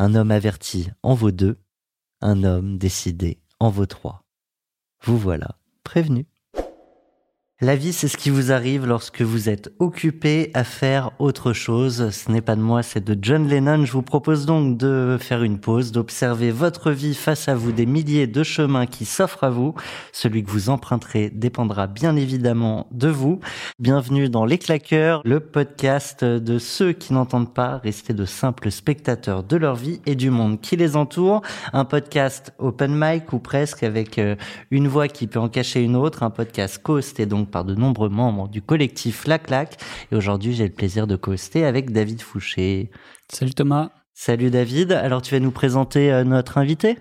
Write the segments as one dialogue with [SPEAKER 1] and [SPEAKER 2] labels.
[SPEAKER 1] Un homme averti en vaut deux, un homme décidé en vaut trois. Vous voilà prévenu. La vie, c'est ce qui vous arrive lorsque vous êtes occupé à faire autre chose. Ce n'est pas de moi, c'est de John Lennon. Je vous propose donc de faire une pause, d'observer votre vie face à vous, des milliers de chemins qui s'offrent à vous. Celui que vous emprunterez dépendra bien évidemment de vous. Bienvenue dans Les Claqueurs, le podcast de ceux qui n'entendent pas rester de simples spectateurs de leur vie et du monde qui les entoure. Un podcast open mic ou presque avec euh, une voix qui peut en cacher une autre. Un podcast co-hosté donc par de nombreux membres du collectif La Claque. Et aujourd'hui, j'ai le plaisir de co-hoster avec David Fouché.
[SPEAKER 2] Salut Thomas.
[SPEAKER 1] Salut David. Alors, tu vas nous présenter euh, notre invité?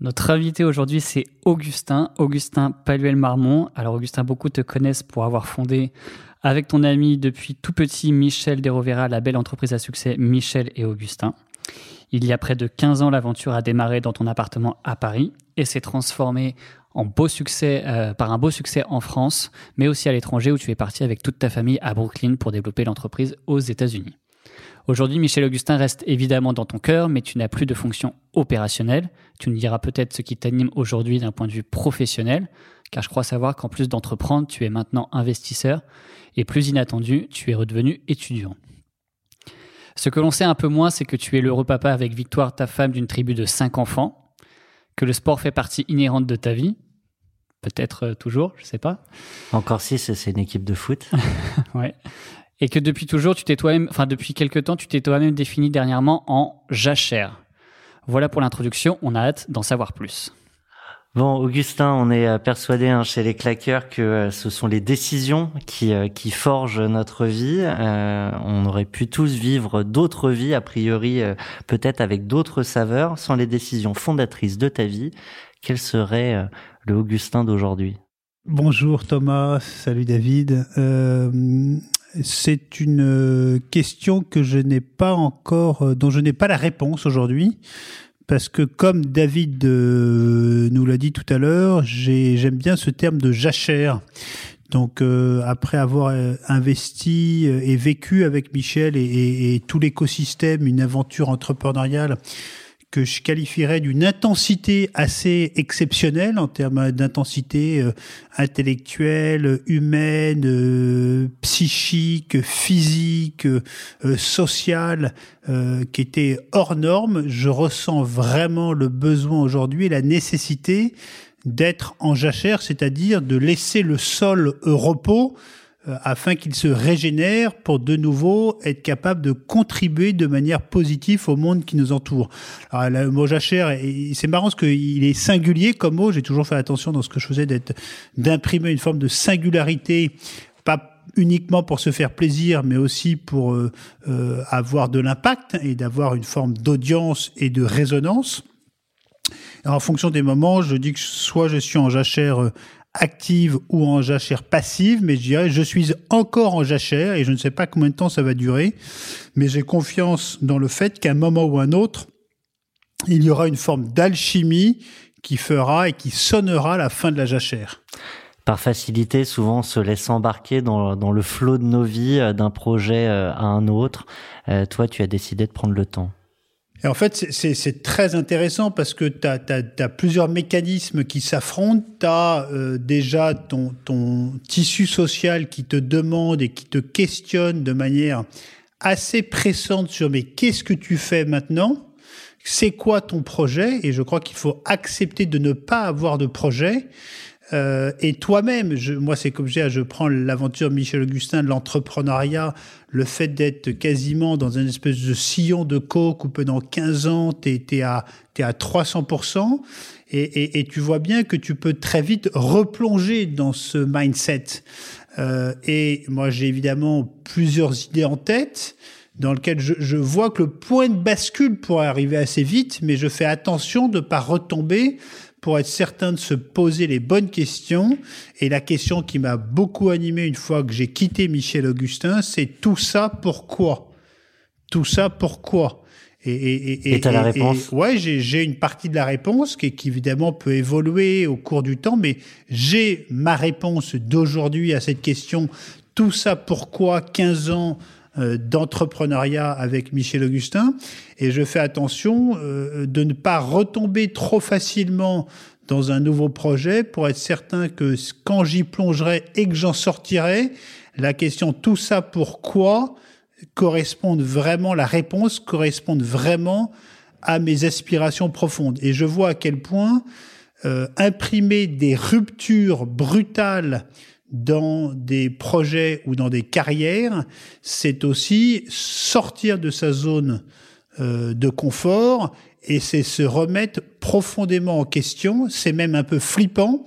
[SPEAKER 2] Notre invité aujourd'hui, c'est Augustin, Augustin Paluel-Marmont. Alors Augustin, beaucoup te connaissent pour avoir fondé avec ton ami depuis tout petit Michel Derovera la belle entreprise à succès Michel et Augustin. Il y a près de 15 ans, l'aventure a démarré dans ton appartement à Paris et s'est transformée en beau succès, euh, par un beau succès en France, mais aussi à l'étranger où tu es parti avec toute ta famille à Brooklyn pour développer l'entreprise aux États-Unis. Aujourd'hui, Michel Augustin reste évidemment dans ton cœur, mais tu n'as plus de fonction opérationnelle. Tu nous diras peut-être ce qui t'anime aujourd'hui d'un point de vue professionnel, car je crois savoir qu'en plus d'entreprendre, tu es maintenant investisseur, et plus inattendu, tu es redevenu étudiant. Ce que l'on sait un peu moins, c'est que tu es l'heureux papa avec Victoire, ta femme, d'une tribu de cinq enfants, que le sport fait partie inhérente de ta vie, peut-être euh, toujours, je sais pas.
[SPEAKER 1] Encore si c'est une équipe de foot.
[SPEAKER 2] ouais. Et que depuis toujours, tu t'es toi-même, enfin depuis quelque temps, tu t'es toi-même défini dernièrement en jachère. Voilà pour l'introduction, on a hâte d'en savoir plus.
[SPEAKER 1] Bon, Augustin, on est euh, persuadé hein, chez les claqueurs que euh, ce sont les décisions qui, euh, qui forgent notre vie. Euh, on aurait pu tous vivre d'autres vies, a priori peut-être avec d'autres saveurs, sans les décisions fondatrices de ta vie. Quel serait euh, le Augustin d'aujourd'hui?
[SPEAKER 3] Bonjour Thomas, salut David. Euh, c'est une euh, question que je n'ai pas encore, dont je n'ai pas la réponse aujourd'hui, parce que comme David nous l'a dit tout à l'heure, j'ai- j'aime bien ce terme de jachère. Donc après avoir investi et vécu avec Michel et tout l'écosystème, une aventure entrepreneuriale que je qualifierais d'une intensité assez exceptionnelle en termes d'intensité euh, intellectuelle, humaine, euh, psychique, physique, euh, sociale, qui était hors norme. Je ressens vraiment le besoin aujourd'hui et la nécessité d'être en jachère, c'est-à-dire de laisser le sol au repos afin qu'il se régénère pour de nouveau être capable de contribuer de manière positive au monde qui nous entoure. Alors, le mot jachère, c'est marrant parce qu'il est singulier comme mot. J'ai toujours fait attention dans ce que je faisais d'être, d'imprimer une forme de singularité, pas uniquement pour se faire plaisir, mais aussi pour euh, euh, avoir de l'impact et d'avoir une forme d'audience et de résonance. Alors, en fonction des moments, je dis que soit je suis en jachère euh, active ou en jachère passive, mais je dirais je suis encore en jachère et je ne sais pas combien de temps ça va durer, mais j'ai confiance dans le fait qu'à un moment ou un autre, il y aura une forme d'alchimie qui fera et qui sonnera la fin de la jachère.
[SPEAKER 1] Par facilité, souvent on se laisse embarquer dans, le flot de nos vies, euh, d'un projet euh, à un autre. Euh, toi, tu as décidé de prendre le temps.
[SPEAKER 3] Et en fait, c'est- très intéressant parce que tu as, plusieurs mécanismes qui s'affrontent. Tu as déjà ton, ton tissu social qui te demande et qui te questionne de manière assez pressante sur mais qu'est-ce que tu fais maintenant? C'est quoi ton projet? Et je crois qu'il faut accepter de ne pas avoir de projet. Euh, et toi-même, moi c'est comme je dis, je prends l'aventure Michel Augustin de l'entrepreneuriat, le fait d'être quasiment dans un espèce de sillon de coke où pendant 15 ans, tu es, à, es à 300%, et, et, et, tu vois bien que tu peux très vite replonger dans ce mindset. Euh, et moi j'ai évidemment plusieurs idées en tête dans lequel je, je, vois que le point de bascule pourrait arriver assez vite, mais je fais attention de ne pas retomber pour être certain de se poser les bonnes questions. Et la question qui m'a beaucoup animé une fois que j'ai quitté Michel Augustin, c'est tout ça pourquoi? Tout ça pourquoi?
[SPEAKER 1] Et, et, et, et la réponse?
[SPEAKER 3] Ouais, j'ai une partie de la réponse qui, qui, évidemment peut évoluer au cours du temps, mais j'ai ma réponse d'aujourd'hui à cette question. Tout ça pourquoi? 15 ans d'entrepreneuriat avec Michel Augustin et je fais attention euh, de ne pas retomber trop facilement dans un nouveau projet pour être certain que quand j'y plongerai et que j'en sortirai, la question tout ça pourquoi corresponde vraiment, la réponse corresponde vraiment à mes aspirations profondes. Et je vois à quel point euh, imprimer des ruptures brutales dans des projets ou dans des carrières, c'est aussi sortir de sa zone euh, de confort et c'est se remettre profondément en question. C'est même un peu flippant,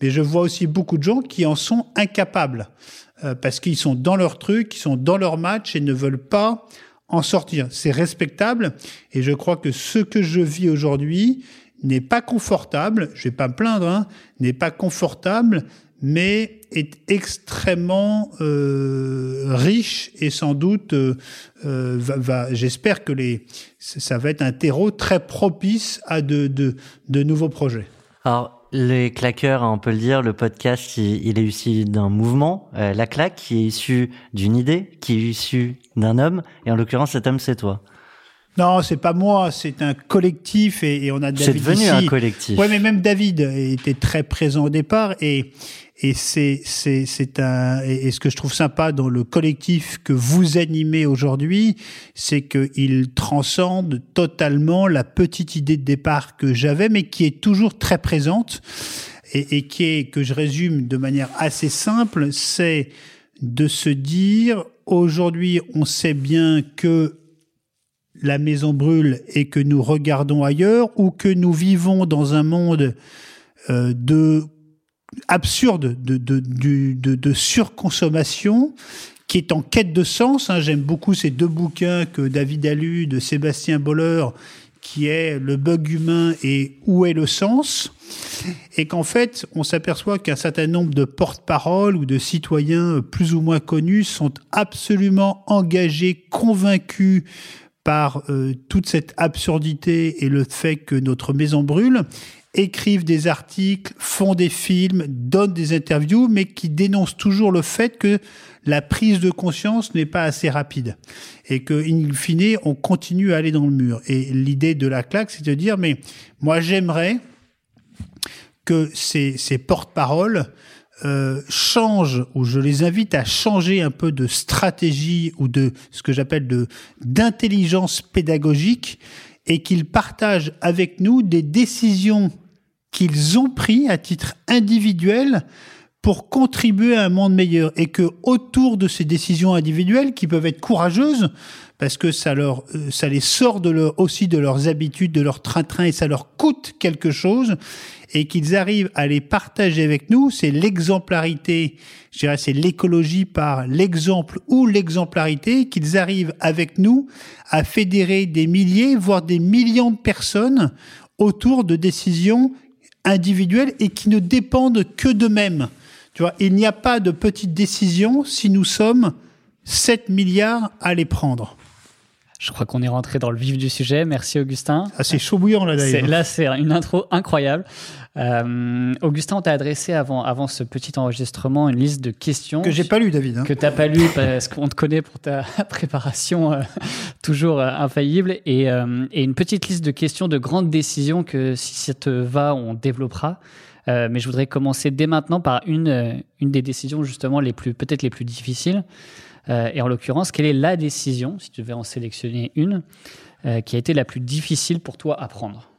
[SPEAKER 3] mais je vois aussi beaucoup de gens qui en sont incapables euh, parce qu'ils sont dans leur truc, ils sont dans leur match et ne veulent pas en sortir. C'est respectable et je crois que ce que je vis aujourd'hui n'est pas confortable, je vais pas me plaindre, hein, n'est pas confortable, mais est extrêmement euh, riche et sans doute, euh, euh, va, j'espère que les, ça va être un terreau très propice à de, de, nouveaux projets.
[SPEAKER 1] Alors, les claqueurs, on peut le dire, le podcast, il, est issu d'un mouvement, la claque, qui est issu d'une idée, qui est issue d'un homme, et en l'occurrence, cet homme, c'est toi.
[SPEAKER 3] Non, c'est pas moi, c'est un collectif et, et on a David
[SPEAKER 1] C'est devenu
[SPEAKER 3] ici.
[SPEAKER 1] un collectif.
[SPEAKER 3] Ouais, mais même David était très présent au départ et et c'est c'est c'est un et ce que je trouve sympa dans le collectif que vous animez aujourd'hui, c'est que il transcende totalement la petite idée de départ que j'avais, mais qui est toujours très présente et, et qui est que je résume de manière assez simple, c'est de se dire aujourd'hui on sait bien que la maison brûle et que nous regardons ailleurs ou que nous vivons dans un monde euh, de absurde de, surconsommation qui est en quête de sens. Hein. J'aime beaucoup ces deux bouquins que David a lus de Sébastien Boller qui est Le bug humain et Où est le sens? Et qu'en fait, on s'aperçoit qu'un certain nombre de porte-paroles ou de citoyens plus ou moins connus sont absolument engagés, convaincus par euh, toute cette absurdité et le fait que notre maison brûle, écrivent des articles, font des films, donnent des interviews, mais qui dénoncent toujours le fait que la prise de conscience n'est pas assez rapide et que, in fine, on continue à aller dans le mur. Et l'idée de la claque, c'est de dire, mais moi j'aimerais que ces, ces porte-paroles euh, changent, ou je les invite à changer un peu de stratégie ou de ce que j'appelle de d'intelligence pédagogique et qu'ils partagent avec nous des décisions qu'ils ont prises à titre individuel pour contribuer à un monde meilleur. Et que autour de ces décisions individuelles qui peuvent être courageuses parce que ça leur ça les sort de leur aussi de leurs habitudes de leur train-train et ça leur coûte quelque chose et qu'ils arrivent à les partager avec nous, c'est l'exemplarité, je dirais c'est l'écologie par l'exemple ou l'exemplarité, qu'ils arrivent avec nous à fédérer des milliers, voire des millions de personnes autour de décisions individuelles et qui ne dépendent que d'eux-mêmes. Tu vois, il n'y a pas de petites décisions si nous sommes 7 milliards à les prendre.
[SPEAKER 2] Je crois qu'on est rentré dans le vif du sujet. Merci Augustin.
[SPEAKER 3] Ah, c'est chaud bouillant là d'ailleurs.
[SPEAKER 2] Là, c'est une intro incroyable. Euh, Augustin, on t'a adressé avant, avant ce petit enregistrement une liste de questions.
[SPEAKER 3] Que j'ai pas lu, David. Hein.
[SPEAKER 2] Que t'as pas lu parce qu'on te connaît pour ta préparation euh, toujours euh, infaillible. Et, euh, et, une petite liste de questions de grandes décisions que si ça te va, on développera. Mais je voudrais commencer dès maintenant par une, une des décisions justement les plus peut-être les plus difficiles. Euh, et en l'occurrence, quelle est la décision, si tu devais en sélectionner une, euh, qui a été la plus difficile pour toi à prendre?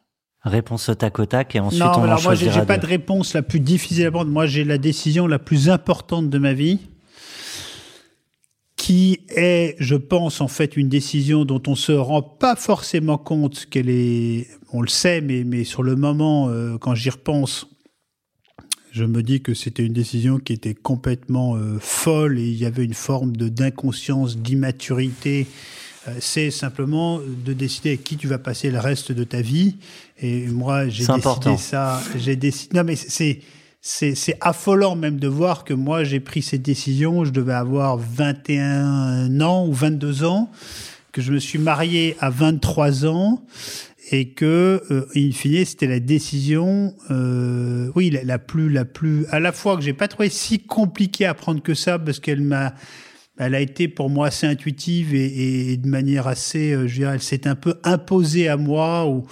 [SPEAKER 1] Réponse au tac au tac et ensuite
[SPEAKER 3] non,
[SPEAKER 1] on en
[SPEAKER 3] alors moi, j'ai pas de réponse la plus difficile à prendre. Moi, j'ai la décision la plus importante de ma vie, qui est, je pense, en fait, une décision dont on se rend pas forcément compte qu'elle est. On le sait, mais, mais sur le moment, euh, quand j'y repense, je me dis que c'était une décision qui était complètement euh, folle et il y avait une forme de d'inconscience, d'immaturité. Euh, c'est simplement de décider avec qui tu vas passer le reste de ta vie. Et moi, j'ai décidé
[SPEAKER 1] important.
[SPEAKER 3] ça. J'ai décidé. Non, mais c'est c'est c'est affolant même de voir que moi j'ai pris cette décision. Je devais avoir 21 ans ou 22 ans, que je me suis marié à 23 ans et que euh, in fine c'était la décision euh, oui la, plus la plus à la fois que j'ai pas trouvé si compliquée à prendre que ça parce qu'elle m'a elle a été pour moi assez intuitive et, et de manière assez euh, je dirais elle s'est un peu imposée à moi ou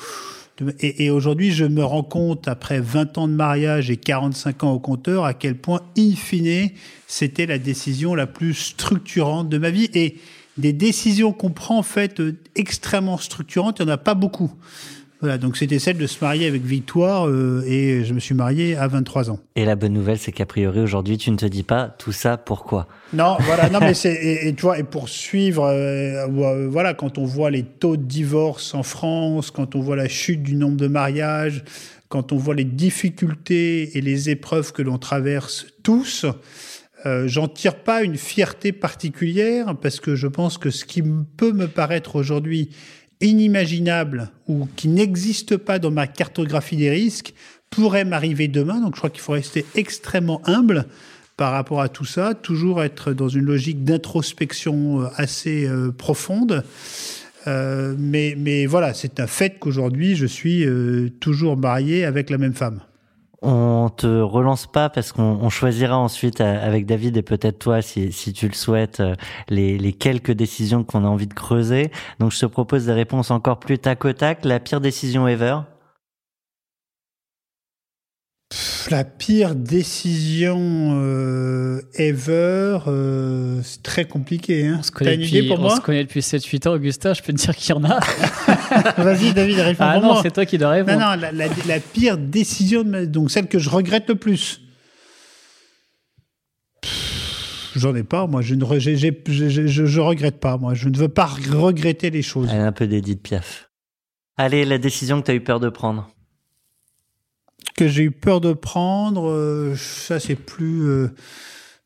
[SPEAKER 3] et, et aujourd'hui, je me rends compte, après 20 ans de mariage et 45 ans au compteur, à quel point, in fine, c'était la décision la plus structurante de ma vie. Et des décisions qu'on prend, en fait, euh, extrêmement structurantes, il n'y en a pas beaucoup. Voilà, donc c'était celle de se marier avec Victoire, euh, et je me suis marié à 23 ans.
[SPEAKER 1] Et la bonne nouvelle, c'est qu'a priori aujourd'hui, tu ne te dis pas tout ça pourquoi.
[SPEAKER 3] Non, voilà, non, mais c'est et, et tu vois, et pour suivre, euh, euh, voilà, quand on voit les taux de divorce en France, quand on voit la chute du nombre de mariages, quand on voit les difficultés et les épreuves que l'on traverse tous, euh, j'en tire pas une fierté particulière parce que je pense que ce qui peut me paraître aujourd'hui inimaginable ou qui n'existe pas dans ma cartographie des risques pourrait m'arriver demain. Donc je crois qu'il faut rester extrêmement humble par rapport à tout ça, toujours être dans une logique d'introspection euh, assez euh, profonde. Euh, mais, mais voilà, c'est un fait qu'aujourd'hui, je suis toujours marié avec la même femme.
[SPEAKER 1] On te relance pas parce qu'on on choisira ensuite avec David et peut-être toi, si, si tu le souhaites, euh, les, les quelques décisions qu'on a envie de creuser. Donc je te propose des réponses encore plus tac au tac. La pire décision ever
[SPEAKER 3] La pire décision euh, ever, euh, c'est très compliqué. Hein.
[SPEAKER 2] On se depuis,
[SPEAKER 3] pour
[SPEAKER 2] on
[SPEAKER 3] moi?
[SPEAKER 2] se connaît depuis 7-8 ans, Augustin, je peux te dire qu'il y en a.
[SPEAKER 3] Vas-y, David, réponds
[SPEAKER 2] ah
[SPEAKER 3] pour
[SPEAKER 2] non,
[SPEAKER 3] moi.
[SPEAKER 2] c'est toi qui dois répondre.
[SPEAKER 3] Non, non, la, la- la pire décision, de ma- donc celle que je regrette le plus. J'en ai pas, moi. Je ne re- j'ai- j'ai- je, je- je regrette pas, moi. Je ne veux pas regretter les choses.
[SPEAKER 1] Elle est un peu d'Edith Piaf. Allez, la décision que tu as eu peur de prendre.
[SPEAKER 3] Que j'ai eu peur de prendre, euh, ça c'est plus. euh,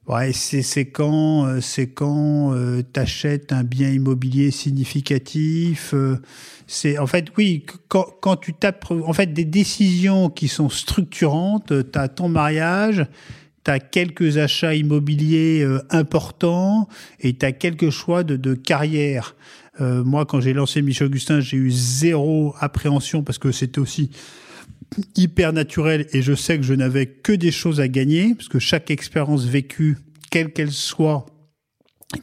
[SPEAKER 3] ouais, c'est c'est quand, euh, c'est quand euh, t'achètes un bien immobilier significatif. euh, c'est en fait oui, quand, quand tu tapes, en fait des décisions qui sont structurantes. Tu as ton mariage, tu as quelques achats immobiliers euh, importants et tu as quelques choix de, de carrière. Euh, moi, quand j'ai lancé Michel Augustin, j'ai eu zéro appréhension parce que c'était aussi hyper naturel et je sais que je n'avais que des choses à gagner parce que chaque expérience vécue, quelle qu'elle soit,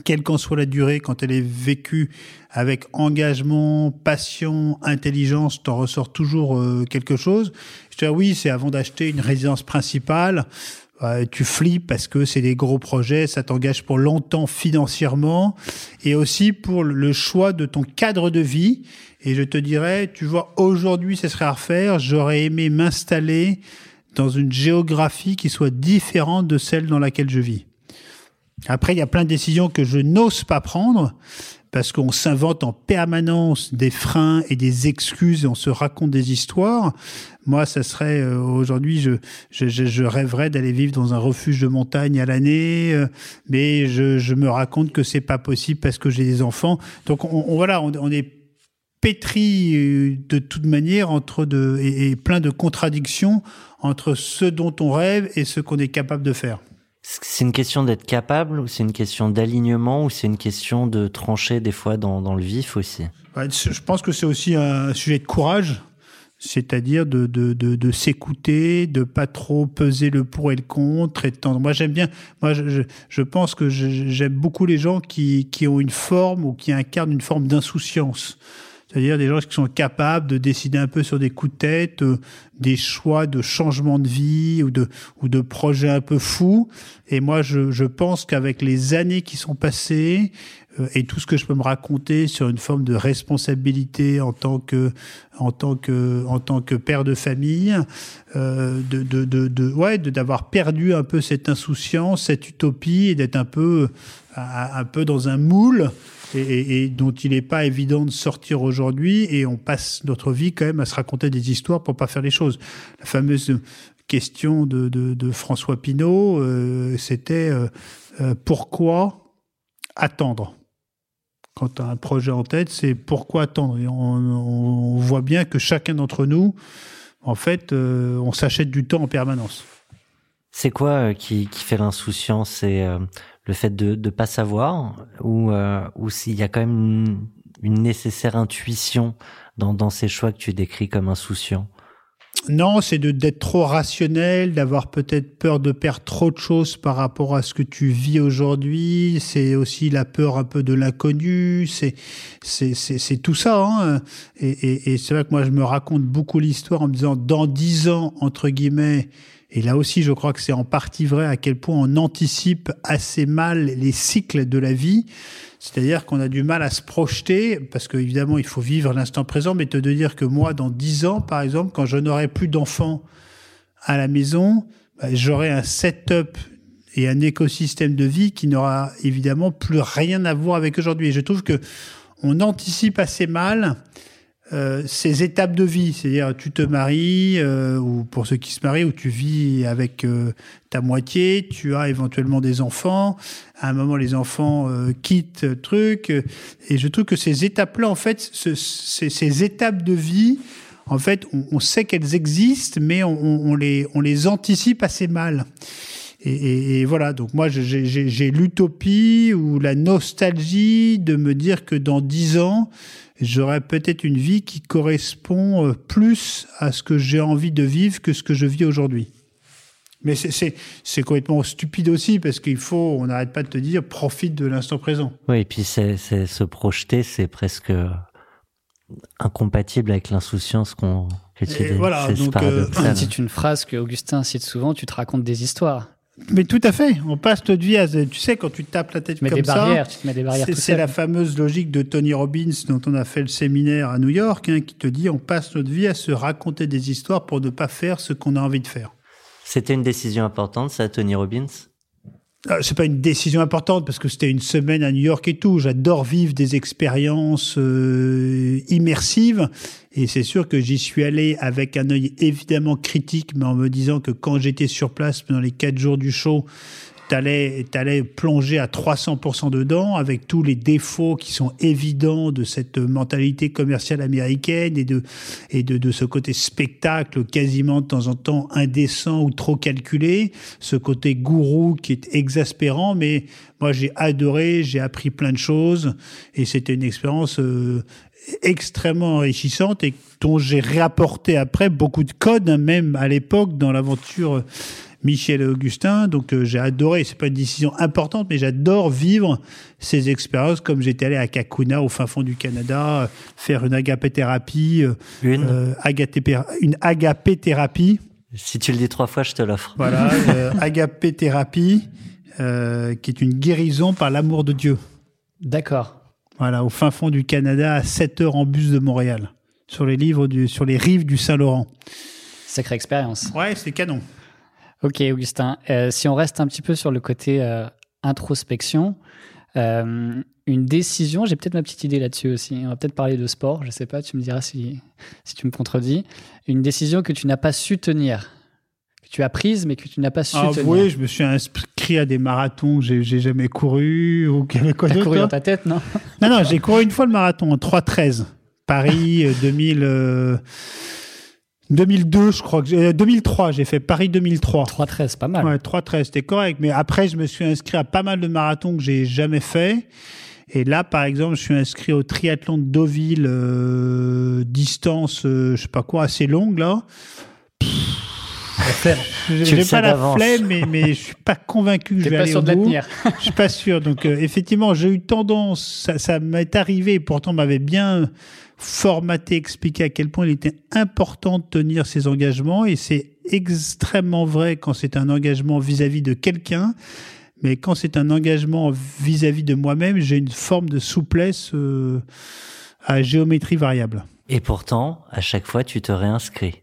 [SPEAKER 3] quelle qu'en soit la durée, quand elle est vécue avec engagement, passion, intelligence, t'en ressors toujours euh, quelque chose. Je dis, ah oui, c'est avant d'acheter une résidence principale, euh, tu flippes parce que c'est des gros projets, ça t'engage pour longtemps financièrement et aussi pour le choix de ton cadre de vie. Et je te dirais, tu vois, aujourd'hui, ce serait à refaire. J'aurais aimé m'installer dans une géographie qui soit différente de celle dans laquelle je vis. Après, il y a plein de décisions que je n'ose pas prendre parce qu'on s'invente en permanence des freins et des excuses et on se raconte des histoires. Moi, ça serait euh, aujourd'hui, je, rêverais d'aller vivre dans un refuge de montagne à l'année, euh, mais je, me raconte que c'est pas possible parce que j'ai des enfants. Donc, on, voilà, on est pétri euh, de toute manière entre de, et, et plein de contradictions entre ce dont on rêve et ce qu'on est capable de faire.
[SPEAKER 1] C'est une question d'être capable ou c'est une question d'alignement ou c'est une question de trancher des fois dans, dans le vif aussi?
[SPEAKER 3] Ouais, Je pense que c'est aussi un sujet de courage, c'est-à-dire de, de, de, de s'écouter, de pas trop peser le pour et le contre. Et de tendre. Moi, j'aime bien. Moi, je, je, je pense que j'aime beaucoup les gens qui, qui ont une forme ou qui incarnent une forme d'insouciance. C'est-à-dire des gens qui sont capables de décider un peu sur des coups de tête, euh, des choix de changement de vie ou de, ou de projets un peu fous. Et moi, je, je pense qu'avec les années qui sont passées euh, et tout ce que je peux me raconter sur une forme de responsabilité en tant que, en tant que, en tant que père de famille, euh, de, de, de, de, ouais, d'avoir perdu un peu cette insouciance, cette utopie et d'être un peu, un un peu dans un moule et, dont il n'est pas évident de sortir aujourd'hui. Et on passe notre vie quand même à se raconter des histoires pour pas faire les choses. La fameuse question de, François Pinault, euh, c'était euh, euh, pourquoi attendre? Quand tu as un projet en tête, c'est pourquoi attendre? On, voit bien que chacun d'entre nous, en fait, on s'achète du temps en permanence.
[SPEAKER 1] C'est quoi qui, qui fait l'insouciance? C'est euh, le fait de ne pas savoir ou, euh, ou s'il y a quand même une, nécessaire intuition dans, dans ces choix que tu décris comme insouciants?
[SPEAKER 3] Non, c'est de d'être trop rationnel, d'avoir peut-être peur de perdre trop de choses par rapport à ce que tu vis aujourd'hui. C'est aussi la peur un peu de l'inconnu. C'est c'est c'est c'est tout ça. Hein. Et, et, et c'est vrai que moi je me raconte beaucoup l'histoire en me disant dans dix ans entre guillemets. Et là aussi, je crois que c'est en partie vrai à quel point on anticipe assez mal les cycles de la vie. C'est-à-dire qu'on a du mal à se projeter, parce qu'évidemment, il faut vivre l'instant présent, mais te de dire que moi, dans dix ans, par exemple, quand je n'aurai plus d'enfants à la maison, bah, j'aurai un setup et un écosystème de vie qui n'aura évidemment plus rien à voir avec aujourd'hui. Et je trouve que on anticipe assez mal euh, ces étapes de vie, c'est-à-dire tu te maries, euh, ou pour ceux qui se marient, ou tu vis avec euh, ta moitié, tu as éventuellement des enfants, à un moment les enfants euh, quittent le truc, euh, et je trouve que ces étapes-là, en fait, ce- ces, ces étapes de vie, en fait, on, on sait qu'elles existent, mais on, on- les, on les anticipe assez mal. Et, et- et voilà, donc moi j'ai l'utopie ou la nostalgie de me dire que dans dix ans, j'aurai peut-être une vie qui correspond euh, plus à ce que j'ai envie de vivre que ce que je vis aujourd'hui. Mais c'est- c'est c'est complètement stupide aussi parce qu'il faut, on n'arrête pas de te dire, profite de l'instant présent.
[SPEAKER 1] Oui, et puis c'est, c'est se projeter, c'est presque incompatible avec l'insouciance qu'on
[SPEAKER 3] voilà,
[SPEAKER 1] c'est. C'est
[SPEAKER 2] une phrase que Augustin cite souvent, tu te racontes des histoires.
[SPEAKER 3] Mais tout à fait, on passe notre vie à, tu sais, quand tu tapes la tête
[SPEAKER 2] Tu mets
[SPEAKER 3] comme
[SPEAKER 2] des
[SPEAKER 3] ça.
[SPEAKER 2] barrières, tu te mets des barrières
[SPEAKER 3] C'est la fameuse logique de Tony Robbins dont on a fait le séminaire à New York, hein, qui te dit on passe notre vie à se raconter des histoires pour ne pas faire ce qu'on a envie de faire.
[SPEAKER 1] C'était une décision importante, ça, Tony Robbins?
[SPEAKER 3] C'est pas une décision importante parce que c'était une semaine à New York et tout. J'adore vivre des expériences euh, immersives et c'est sûr que j'y suis allé avec un œil évidemment critique, mais en me disant que quand j'étais sur place pendant les quatre jours du show, t'allais allais plonger à 300% dedans avec tous les défauts qui sont évidents de cette mentalité commerciale américaine et de et de, de ce côté spectacle quasiment de temps en temps indécent ou trop calculé, ce côté gourou qui est exaspérant, mais moi j'ai adoré, j'ai appris plein de choses et c'était une expérience euh, extrêmement enrichissante et dont j'ai réapporté après beaucoup de codes, hein, même à l'époque dans l'aventure Michel et Augustin. Donc euh, j'ai adoré, c'est pas une décision importante, mais j'adore vivre ces expériences comme j'étais allé à Kakuna au fin fond du Canada, euh, faire une agapéthérapie, euh,
[SPEAKER 1] Une
[SPEAKER 3] euh, agapé- une agapéthérapie.
[SPEAKER 1] Si tu le dis trois fois, je te l'offre.
[SPEAKER 3] Voilà, euh, agapéthérapie, euh, qui est une guérison par l'amour de Dieu.
[SPEAKER 2] D'accord.
[SPEAKER 3] Voilà, au fin fond du Canada, à 7 heures en bus de Montréal, sur les livres du, sur les rives du Saint-Laurent.
[SPEAKER 2] Sacrée expérience.
[SPEAKER 3] Ouais, c'est canon.
[SPEAKER 2] Ok, Augustin. Euh, si on reste un petit peu sur le côté euh, introspection, euh, une décision, j'ai peut-être ma petite idée là-dessus aussi. On va peut-être parler de sport, je sais pas, tu me diras si, si tu me contredis. Une décision que tu n'as pas su tenir, que tu as prise mais que tu n'as pas su
[SPEAKER 3] Ah,
[SPEAKER 2] tenir.
[SPEAKER 3] oui, je me suis inscrit à des marathons que j'ai jamais couru. Ou qu'il y avait quoi d'autre,
[SPEAKER 2] couru
[SPEAKER 3] toi
[SPEAKER 2] dans ta tête, non?
[SPEAKER 3] Non, non, j'ai couru une fois le marathon en 3.13. Paris euh, 2000, euh, 2002, je crois. que j'ai- euh, 2003, j'ai fait Paris 2003.
[SPEAKER 2] 3-13, pas mal.
[SPEAKER 3] Ouais, 3.13, c'était correct. Mais après, je me suis inscrit à pas mal de marathons que j'ai jamais fait. Et là, par exemple, je suis inscrit au triathlon de Deauville, euh, distance, euh, je sais pas quoi, assez longue, là. Flemme. J'ai
[SPEAKER 1] sais
[SPEAKER 3] pas la flemme, mais, mais je suis pas convaincu que je vais
[SPEAKER 2] pas
[SPEAKER 3] aller
[SPEAKER 2] sûr
[SPEAKER 3] au
[SPEAKER 2] de la tenir.
[SPEAKER 3] Je suis pas sûr. Donc euh, effectivement, j'ai eu tendance, ça, ça m'est arrivé, pourtant on m'avait bien formaté, expliqué à quel point il était important de tenir ses engagements, et c'est extrêmement vrai quand c'est un engagement vis-à-vis de quelqu'un, mais quand c'est un engagement vis-à-vis de moi-même, j'ai une forme de souplesse euh, à géométrie variable.
[SPEAKER 1] Et pourtant, à chaque fois, tu te réinscris.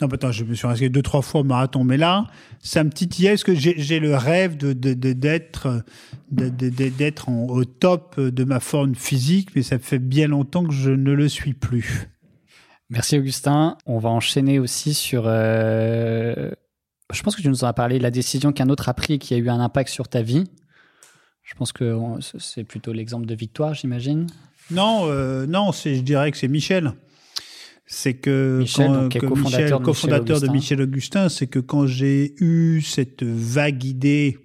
[SPEAKER 3] Non, mais attends, je me suis inscrit deux, trois fois au marathon. Mais là, ça me titillait parce que j'ai le rêve de, d'être, de- au top de ma forme physique, mais ça fait bien longtemps que je ne le suis plus.
[SPEAKER 2] Merci Augustin. On va enchaîner aussi sur. euh, Je pense que tu nous en as parlé, la décision qu'un autre a pris et qui a eu un impact sur ta vie. Je pense que c'est plutôt l'exemple de victoire, j'imagine.
[SPEAKER 3] Non, euh, non, c'est, je dirais que c'est Michel. C'est que
[SPEAKER 2] Michel,
[SPEAKER 3] quand-
[SPEAKER 2] donc,
[SPEAKER 3] que
[SPEAKER 2] cofondateur
[SPEAKER 3] Michel,
[SPEAKER 2] de
[SPEAKER 3] cofondateur
[SPEAKER 2] Michel
[SPEAKER 3] de Michel Augustin, c'est que quand j'ai eu cette vague idée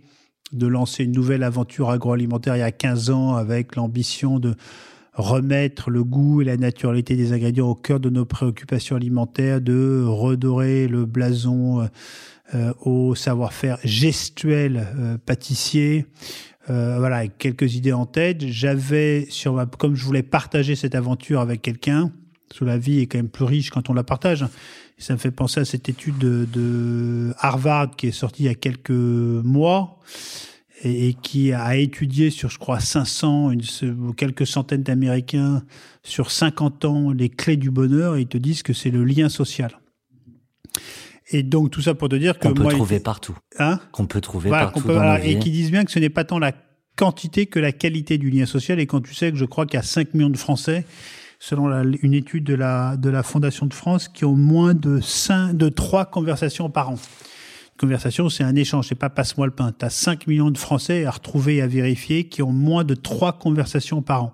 [SPEAKER 3] de lancer une nouvelle aventure agroalimentaire il y a 15 ans avec l'ambition de remettre le goût et la naturalité des ingrédients au cœur de nos préoccupations alimentaires, de redorer le blason euh, euh, au savoir-faire gestuel euh, pâtissier. Euh, voilà, avec quelques idées en tête. J'avais sur ma, comme je voulais partager cette aventure avec quelqu'un, parce que la vie est quand même plus riche quand on la partage. Et ça me fait penser à cette étude de, de Harvard qui est sortie il y a quelques mois et, et qui a étudié sur, je crois, 500, une, ou quelques centaines d'Américains sur 50 ans les clés du bonheur et ils te disent que c'est le lien social. Et donc tout ça pour te dire que
[SPEAKER 1] Qu'on peut
[SPEAKER 3] moi,
[SPEAKER 1] trouver partout.
[SPEAKER 3] hein
[SPEAKER 1] Qu'on peut trouver
[SPEAKER 3] voilà,
[SPEAKER 1] partout
[SPEAKER 3] peut-
[SPEAKER 1] dans
[SPEAKER 3] voilà, et qui disent bien que ce n'est pas tant la quantité que la qualité du lien social. Et quand tu sais que je crois qu'il y a 5 millions de Français, selon une étude de la, Fondation de France, qui ont moins de, 5, de 3 conversations par an. Une conversation, c'est un échange, c'est pas passe-moi le pain. Tu as 5 millions de Français à retrouver et à vérifier qui ont moins de 3 conversations par an.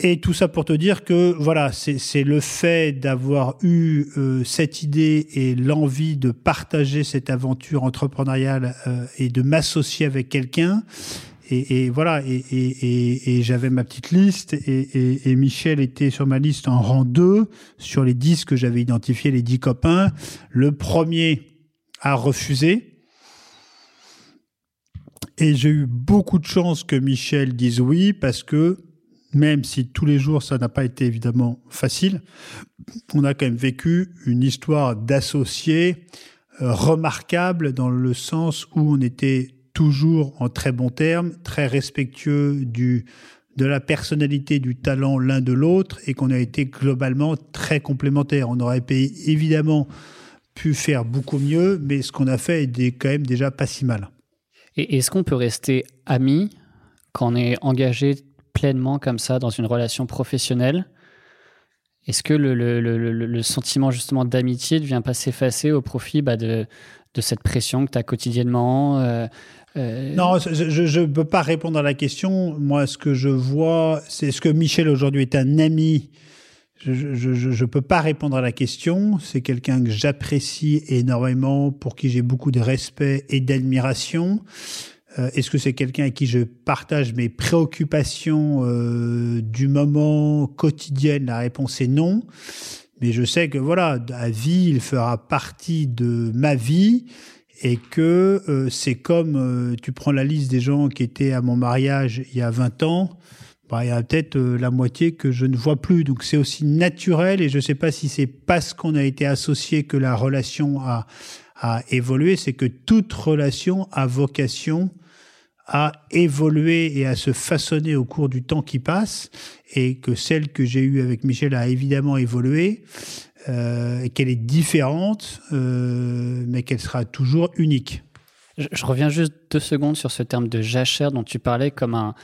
[SPEAKER 3] Et tout ça pour te dire que voilà, c'est c'est le fait d'avoir eu euh, cette idée et l'envie de partager cette aventure entrepreneuriale euh, et de m'associer avec quelqu'un. Et, voilà, et, j'avais ma petite liste et Michel était sur ma liste en rang 2 sur les 10 que j'avais identifiés, les 10 copains. Le premier a refusé. Et j'ai eu beaucoup de chance que Michel dise oui parce que même si tous les jours ça n'a pas été évidemment facile, on a quand même vécu une histoire d'associés euh, remarquable dans le sens où on était toujours en très bons termes, très respectueux du de la personnalité, du talent l'un de l'autre et qu'on a été globalement très complémentaires. On aurait évidemment pu faire beaucoup mieux, mais ce qu'on a fait est quand même déjà pas si mal.
[SPEAKER 2] Et est-ce qu'on peut rester amis quand on est engagé pleinement comme ça dans une relation professionnelle? Est-ce que le, le, le sentiment justement d'amitié ne vient pas s'effacer au profit bah, de, de cette pression que tu as quotidiennement euh, euh,
[SPEAKER 3] Non, je ne peux pas répondre à la question. Moi, ce que je vois, c'est ce que Michel aujourd'hui est un ami. Je ne peux pas répondre à la question. C'est quelqu'un que j'apprécie énormément, pour qui j'ai beaucoup de respect et d'admiration. Euh, Est-ce que c'est quelqu'un avec qui je partage mes préoccupations du moment quotidienne? La réponse est non. Mais je sais que voilà, à vie, il fera partie de ma vie et que euh, c'est comme euh, tu prends la liste des gens qui étaient à mon mariage il y a 20 ans, bah, il y a peut-être euh, la moitié que je ne vois plus. Donc c'est aussi naturel et je ne sais pas si c'est parce qu'on a été associé que la relation a, a évolué, c'est que toute relation a vocation à évoluer et à se façonner au cours du temps qui passe et que celle que j'ai eue avec Michel a évidemment évolué euh, et qu'elle est différente, euh, mais qu'elle sera toujours unique.
[SPEAKER 2] Je, reviens juste deux secondes sur ce terme de jachère dont tu parlais comme, un,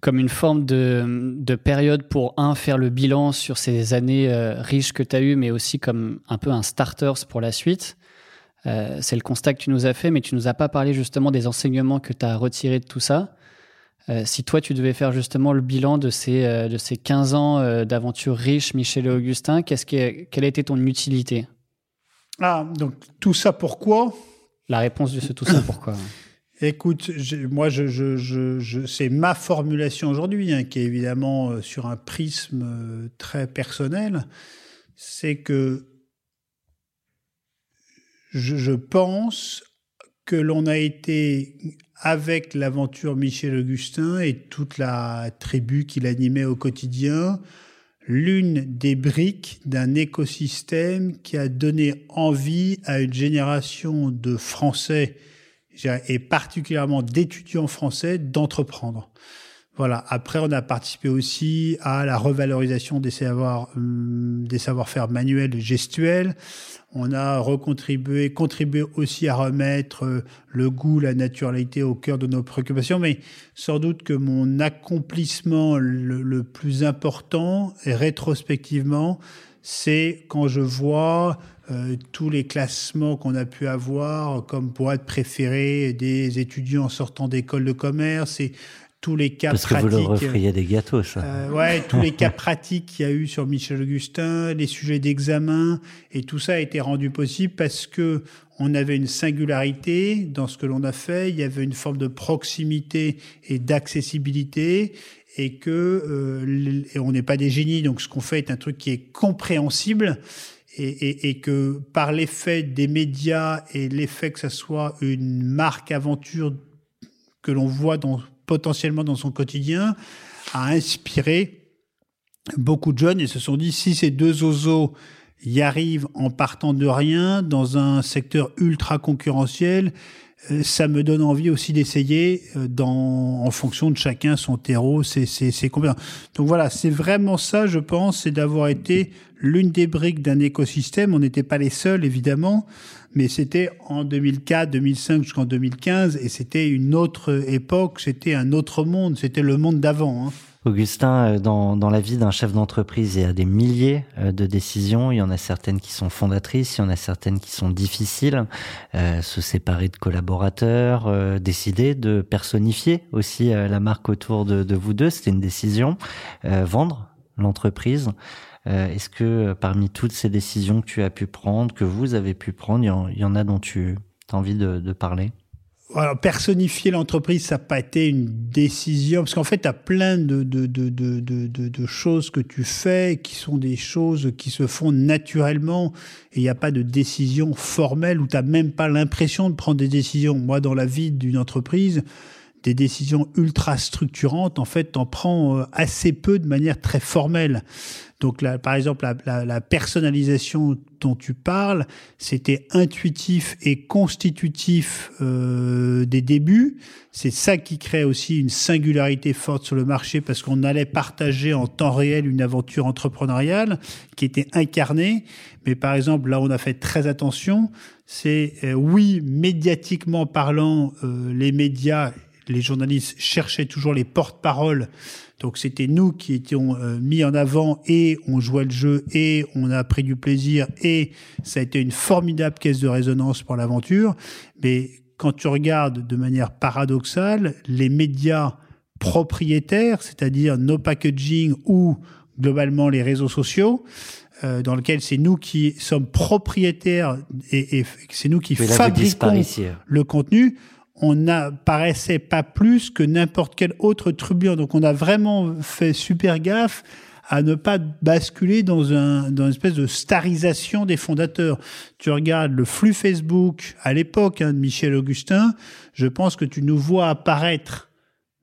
[SPEAKER 2] comme une forme de, de période pour, un, faire le bilan sur ces années euh, riches que tu as eues, mais aussi comme un peu un starters pour la suite. Euh, c'est le constat que tu nous as fait, mais tu nous as pas parlé justement des enseignements que tu as retirés de tout ça. Euh, si toi, tu devais faire justement le bilan de ces, euh, de ces 15 ans d'aventure riche, Michel et Augustin, qu'est-ce quelle a été ton utilité?
[SPEAKER 3] Ah, donc tout ça pourquoi?
[SPEAKER 2] La réponse de ce tout ça pourquoi?
[SPEAKER 3] Écoute, moi, je, je, je, je c'est ma formulation aujourd'hui, hein, qui est évidemment sur un prisme très personnel. C'est que je, je pense que l'on a été avec l'aventure Michel Augustin et toute la tribu qui l'animait au quotidien, l'une des briques d'un écosystème qui a donné envie à une génération de Français et particulièrement d'étudiants français d'entreprendre. Voilà. Après, on a participé aussi à la revalorisation des savoirs, hum, des savoir-faire manuels et gestuels. On a recontribué, contribué aussi à remettre euh, le goût, la naturalité au cœur de nos préoccupations. Mais sans doute que mon accomplissement le, plus important, rétrospectivement, c'est quand je vois euh, tous les classements qu'on a pu avoir comme boîte préférée des étudiants sortant d'école de commerce et tous les cas
[SPEAKER 1] Parce
[SPEAKER 3] pratiques.
[SPEAKER 1] que vous leur offriez des gâteaux, ça.
[SPEAKER 3] Euh, ouais, tous les cas pratiques qu'il y a eu sur Michel Augustin, les sujets d'examen, et tout ça a été rendu possible parce que on avait une singularité dans ce que l'on a fait. Il y avait une forme de proximité et d'accessibilité, et que euh, et on n'est pas des génies, donc ce qu'on fait est un truc qui est compréhensible. Et, et, et, que par l'effet des médias et l'effet que ça soit une marque aventure que l'on voit dans potentiellement dans son quotidien, a inspiré beaucoup de jeunes et se sont dit si ces deux oiseaux y arrivent en partant de rien dans un secteur ultra concurrentiel, ça me donne envie aussi d'essayer euh, dans en fonction de chacun son terreau, c'est c'est compétences. Donc voilà, c'est vraiment ça, je pense, c'est d'avoir été l'une des briques d'un écosystème. On n'était pas les seuls, évidemment, mais c'était en 2004, 2005 jusqu'en 2015, et c'était une autre époque, c'était un autre monde, c'était le monde d'avant. Hein.
[SPEAKER 1] Augustin, euh, dans, la vie d'un chef d'entreprise, il y a des milliers euh, de décisions. Il y en a certaines qui sont fondatrices, il y en a certaines qui sont difficiles. Euh, se séparer de collaborateurs, décider de personnifier aussi la marque autour de, vous deux, c'était une décision. Vendre l'entreprise. Est-ce que parmi toutes ces décisions que tu as pu prendre, que vous avez pu prendre, il y en, a dont tu as envie de parler?
[SPEAKER 3] Alors, personnifier l'entreprise, ça n'a pas été une décision, parce qu'en fait, tu as plein de, de, de, de, choses que tu fais qui sont des choses qui se font naturellement, et il n'y a pas de décision formelle, ou tu n'as même pas l'impression de prendre des décisions. Moi, dans la vie d'une entreprise, des décisions ultra structurantes, en fait, t'en prends assez peu de manière très formelle. Donc, là, par exemple, la, la, la, personnalisation dont tu parles, c'était intuitif et constitutif euh, des débuts. C'est ça qui crée aussi une singularité forte sur le marché parce qu'on allait partager en temps réel une aventure entrepreneuriale qui était incarnée. Mais par exemple, là, on a fait très attention. C'est euh, oui, médiatiquement parlant, euh, les médias les journalistes cherchaient toujours les porte-paroles. Donc c'était nous qui étions euh, mis en avant et on jouait le jeu et on a pris du plaisir et ça a été une formidable caisse de résonance pour l'aventure. Mais quand tu regardes de manière paradoxale, les médias propriétaires, c'est-à-dire nos packaging ou globalement les réseaux sociaux, euh, dans lequel c'est nous qui sommes propriétaires et, et c'est nous qui fabriquons le contenu, on n'apparaissait pas plus que n'importe quel autre trublion. Donc on a vraiment fait super gaffe à ne pas basculer dans, un, dans une espèce de starisation des fondateurs. Tu regardes le flux Facebook à l'époque hein, de Michel Augustin, je pense que tu nous vois apparaître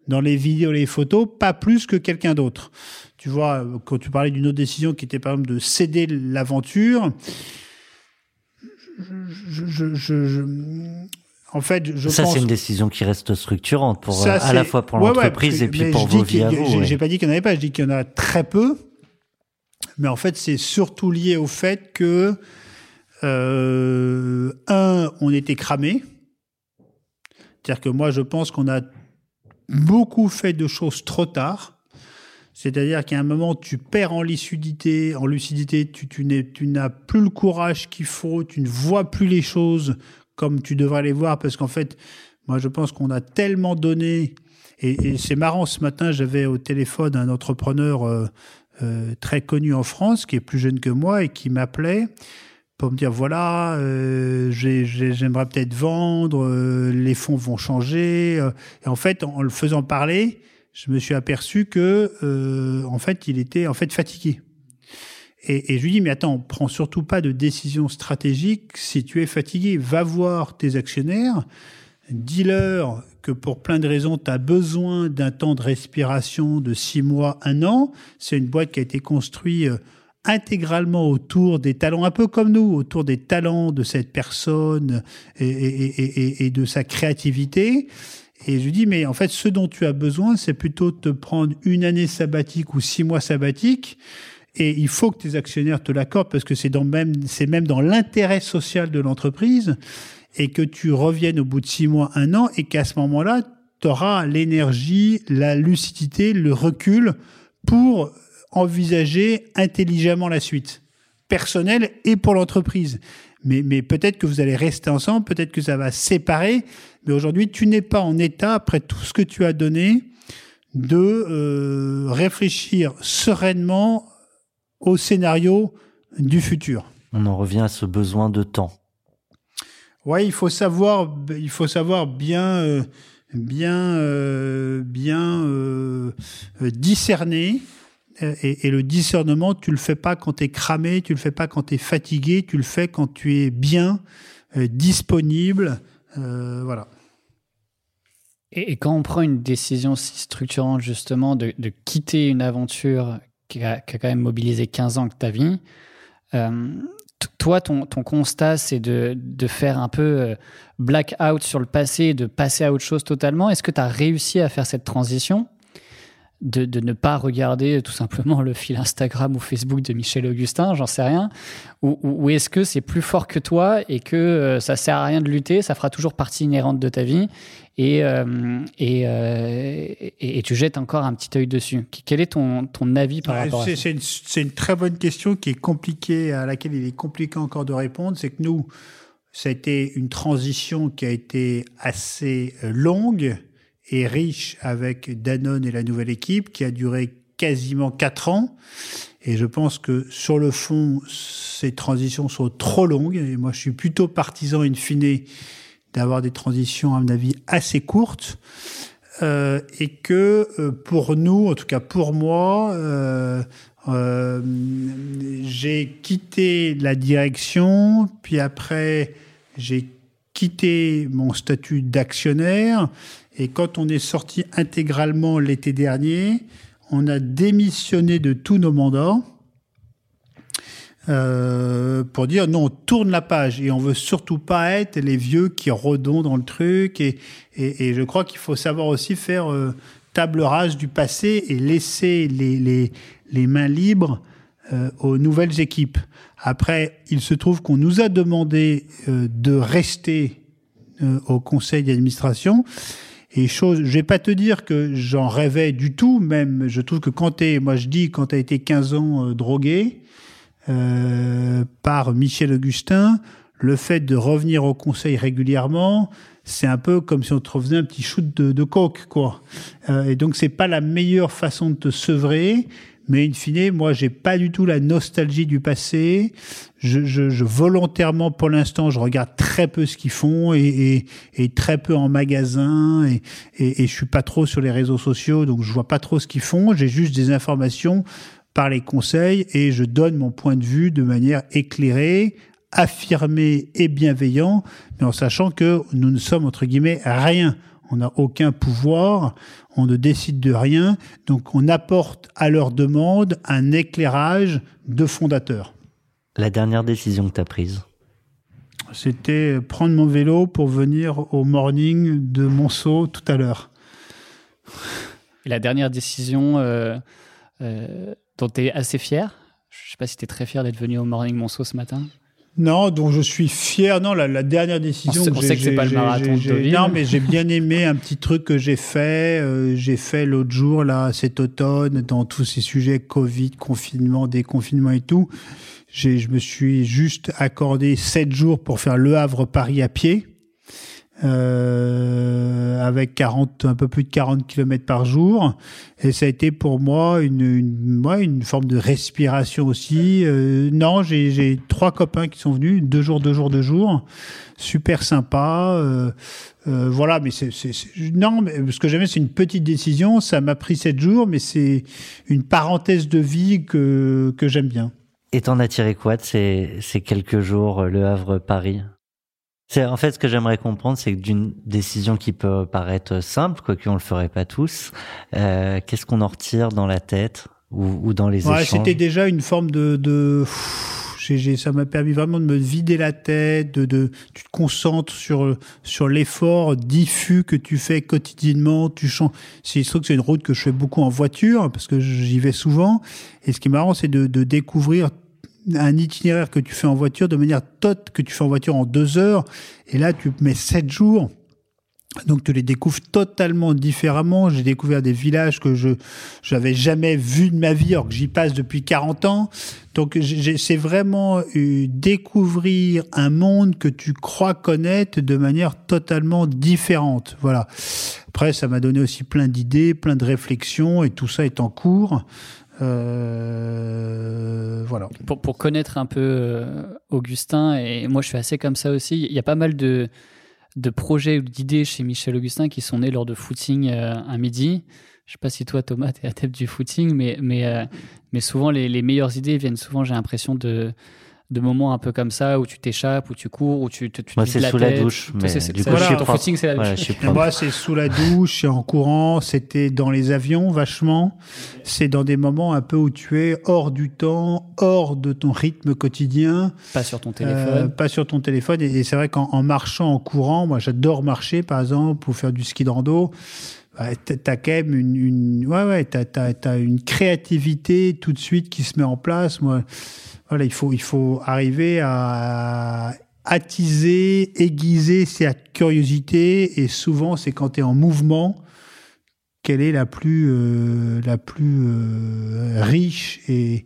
[SPEAKER 3] dans les vidéos et les photos pas plus que quelqu'un d'autre. Tu vois, quand tu parlais d'une autre décision qui était par exemple de céder l'aventure, je, je, je, en fait, je
[SPEAKER 1] ça,
[SPEAKER 3] pense...
[SPEAKER 1] c'est une décision qui reste structurante pour ça, à la fois pour l'entreprise
[SPEAKER 3] ouais,
[SPEAKER 1] et puis pour vos vies à vous.
[SPEAKER 3] J'ai ouais. pas dit qu'il n'y en avait pas, je dis qu'il y en a très peu. Mais en fait, c'est surtout lié au fait que euh, un, on était cramé. C'est-à-dire que moi, je pense qu'on a beaucoup fait de choses trop tard. C'est-à-dire qu'à un moment, tu perds en lucidité, en lucidité, tu, tu n'as plus le courage qu'il faut, tu ne vois plus les choses comme tu devrais les voir, parce qu'en fait, moi, je pense qu'on a tellement donné. Et, c'est marrant, ce matin, j'avais au téléphone un entrepreneur euh, euh, très connu en France, qui est plus jeune que moi, et qui m'appelait pour me dire voilà, euh, j'aimerais peut-être vendre, les fonds vont changer. Et en fait, en le faisant parler, je me suis aperçu que, en fait, il était en fait fatigué. Et, je lui dis, mais attends, prends surtout pas de décision stratégique si tu es fatigué. Va voir tes actionnaires, dis-leur que pour plein de raisons, tu as besoin d'un temps de respiration de six mois, un an. C'est une boîte qui a été construite euh, intégralement autour des talents, un peu comme nous, autour des talents de cette personne et de sa créativité. Et je lui dis, mais en fait, ce dont tu as besoin, c'est plutôt de te prendre une année sabbatique ou six mois sabbatiques. Et il faut que tes actionnaires te l'accordent parce que c'est dans même, c'est même dans l'intérêt social de l'entreprise et que tu reviennes au bout de six mois, un an et qu'à ce moment-là, tu auras l'énergie, la lucidité, le recul pour envisager intelligemment la suite, personnelle et pour l'entreprise. Mais, mais peut-être que vous allez rester ensemble, peut-être que ça va séparer, mais aujourd'hui, tu n'es pas en état, après tout ce que tu as donné, de euh, réfléchir sereinement au scénario du futur.
[SPEAKER 1] On en revient à ce besoin de temps.
[SPEAKER 3] Ouais, il faut savoir, il faut savoir bien, euh, bien, euh, bien euh, discerner. Et, et, le discernement, tu le fais pas quand tu es cramé, tu le fais pas quand tu es fatigué, tu le fais quand tu es bien disponible. voilà.
[SPEAKER 2] Et, et, quand on prend une décision si structurante justement de, de quitter une aventure qui a, quand même mobilisé 15 ans de ta vie, euh, toi, ton, constat, c'est de, faire un peu black out sur le passé, de passer à autre chose totalement. Est-ce que tu as réussi à faire cette transition de, ne pas regarder tout simplement le fil Instagram ou Facebook de Michel Augustin, j'en sais rien, ou, ou est-ce que c'est plus fort que toi et que euh, ça sert à rien de lutter, ça fera toujours partie inhérente de ta vie et, euh, et, euh, et, et, tu jettes encore un petit œil dessus. Quel est ton, ton avis par rapport à ça
[SPEAKER 3] C'est une, une, très bonne question qui est compliquée, à laquelle il est compliqué encore de répondre. C'est que nous, ça a été une transition qui a été assez longue et riche avec Danone et la nouvelle équipe qui a duré quasiment quatre ans. Et je pense que sur le fond, ces transitions sont trop longues. Et moi, je suis plutôt partisan, in fine, d'avoir des transitions, à mon avis, assez courtes. Euh, et que euh, pour nous, en tout cas pour moi, euh, j'ai quitté la direction, puis après j'ai quitté mon statut d'actionnaire et quand on est sorti intégralement l'été dernier, on a démissionné de tous nos mandats euh, pour dire non, on tourne la page et on veut surtout pas être les vieux qui redont dans le truc. Et, et, et je crois qu'il faut savoir aussi faire euh, table rase du passé et laisser les, les, les mains libres euh, aux nouvelles équipes. Après, il se trouve qu'on nous a demandé euh, de rester euh, au conseil d'administration. Et chose, je vais pas te dire que j'en rêvais du tout, même je trouve que quand t'es, moi je dis quand t'as été 15 ans euh, drogué par Michel Augustin, le fait de revenir au conseil régulièrement, c'est un peu comme si on te refaisait un petit shoot de, de coke, quoi. Euh, et donc c'est pas la meilleure façon de te sevrer. Mais in fine, moi, j'ai pas du tout la nostalgie du passé. Je, je, je volontairement, pour l'instant, je regarde très peu ce qu'ils font et, et, et, très peu en magasin et, et, et je suis pas trop sur les réseaux sociaux, donc je vois pas trop ce qu'ils font. J'ai juste des informations par les conseils et je donne mon point de vue de manière éclairée, affirmée et bienveillant, mais en sachant que nous ne sommes entre guillemets rien. On n'a aucun pouvoir, on ne décide de rien, donc on apporte à leur demande un éclairage de fondateur.
[SPEAKER 1] La dernière décision que tu as prise?
[SPEAKER 3] C'était prendre mon vélo pour venir au morning de Monceau tout à l'heure.
[SPEAKER 2] La dernière décision euh, euh, dont tu es assez fier? Je ne sais pas si tu es très fier d'être venu au morning Monceau ce matin.
[SPEAKER 3] Non, dont je suis fier. Non, la, la dernière décision.
[SPEAKER 2] On, sait, on sait que c'est pas le marathon de Deauville.
[SPEAKER 3] Non, mais j'ai bien aimé un petit truc que j'ai fait. Euh, j'ai fait l'autre jour, là, cet automne, dans tous ces sujets Covid, confinement, déconfinement et tout. Je me suis juste accordé sept jours pour faire Le Havre-Paris à pied. Euh, avec 40, un peu plus de 40 km par jour. Et ça a été pour moi une, une, ouais, une forme de respiration aussi. Euh, non, j'ai trois copains qui sont venus, deux jours, deux jours, deux jours. Super sympa. Euh, euh, voilà, mais c'est non, mais ce que j'aimais, c'est une petite décision. Ça m'a pris sept jours, mais c'est une parenthèse de vie que, que j'aime bien.
[SPEAKER 1] Et t'en as tiré quoi de ces, ces quelques jours, euh, Le Havre-Paris? C'est en fait ce que j'aimerais comprendre, c'est que d'une décision qui peut paraître simple, quoi qu'on le ferait pas tous, euh, qu'est-ce qu'on en retire dans la tête ou, ou dans les
[SPEAKER 3] Ouais,
[SPEAKER 1] échanges
[SPEAKER 3] c'était déjà une forme de, de ça m'a permis vraiment de me vider la tête, de, de tu te concentres sur sur l'effort diffus que tu fais quotidiennement. Tu changes. C'est il se trouve que c'est une route que je fais beaucoup en voiture parce que j'y vais souvent. Et ce qui est marrant, c'est de, de découvrir un itinéraire que tu fais en voiture de manière tot que tu fais en voiture en deux heures. Et là, tu mets sept jours. Donc tu les découvres totalement différemment. J'ai découvert des villages que je j'avais jamais vus de ma vie, alors que j'y passe depuis 40 ans. Donc c'est vraiment découvrir un monde que tu crois connaître de manière totalement différente. Voilà. Après, ça m'a donné aussi plein d'idées, plein de réflexions, et tout ça est en cours. Euh, voilà.
[SPEAKER 2] Pour, pour connaître un peu euh, Augustin, et moi je suis assez comme ça aussi, il y a pas mal de, de projets ou d'idées chez Michel Augustin qui sont nés lors de footing euh, un midi. Je sais pas si toi Thomas t'es adepte du footing, mais, mais, euh, mais souvent les, les meilleures idées viennent souvent, j'ai l'impression, de, de moments un peu comme ça où tu t'échappes, où tu cours, où tu te tu
[SPEAKER 1] Moi, c'est sous la douche, mais
[SPEAKER 2] c'est-
[SPEAKER 1] du
[SPEAKER 3] coup, je
[SPEAKER 2] ton
[SPEAKER 1] propre.
[SPEAKER 2] footing, c'est la
[SPEAKER 1] Ouais,
[SPEAKER 2] douche.
[SPEAKER 1] je
[SPEAKER 3] moi, c'est sous la douche, c'est en courant, c'était dans les avions vachement. C'est dans des moments un peu où tu es hors du temps, hors de ton rythme quotidien,
[SPEAKER 2] Pas sur ton
[SPEAKER 3] euh,
[SPEAKER 2] téléphone.
[SPEAKER 3] pas sur ton téléphone. Et, et c'est vrai qu'en en marchant, en courant, moi j'adore marcher par exemple, ou faire du ski de rando. t'as- T'as quand même une, une ouais ouais, t'as t'as- t'as une créativité tout de suite qui se met en place. Moi, voilà, il faut il faut arriver à attiser, aiguiser cette curiosité. Et souvent, c'est quand tu es en mouvement qu'elle est la plus euh, la plus euh, riche et,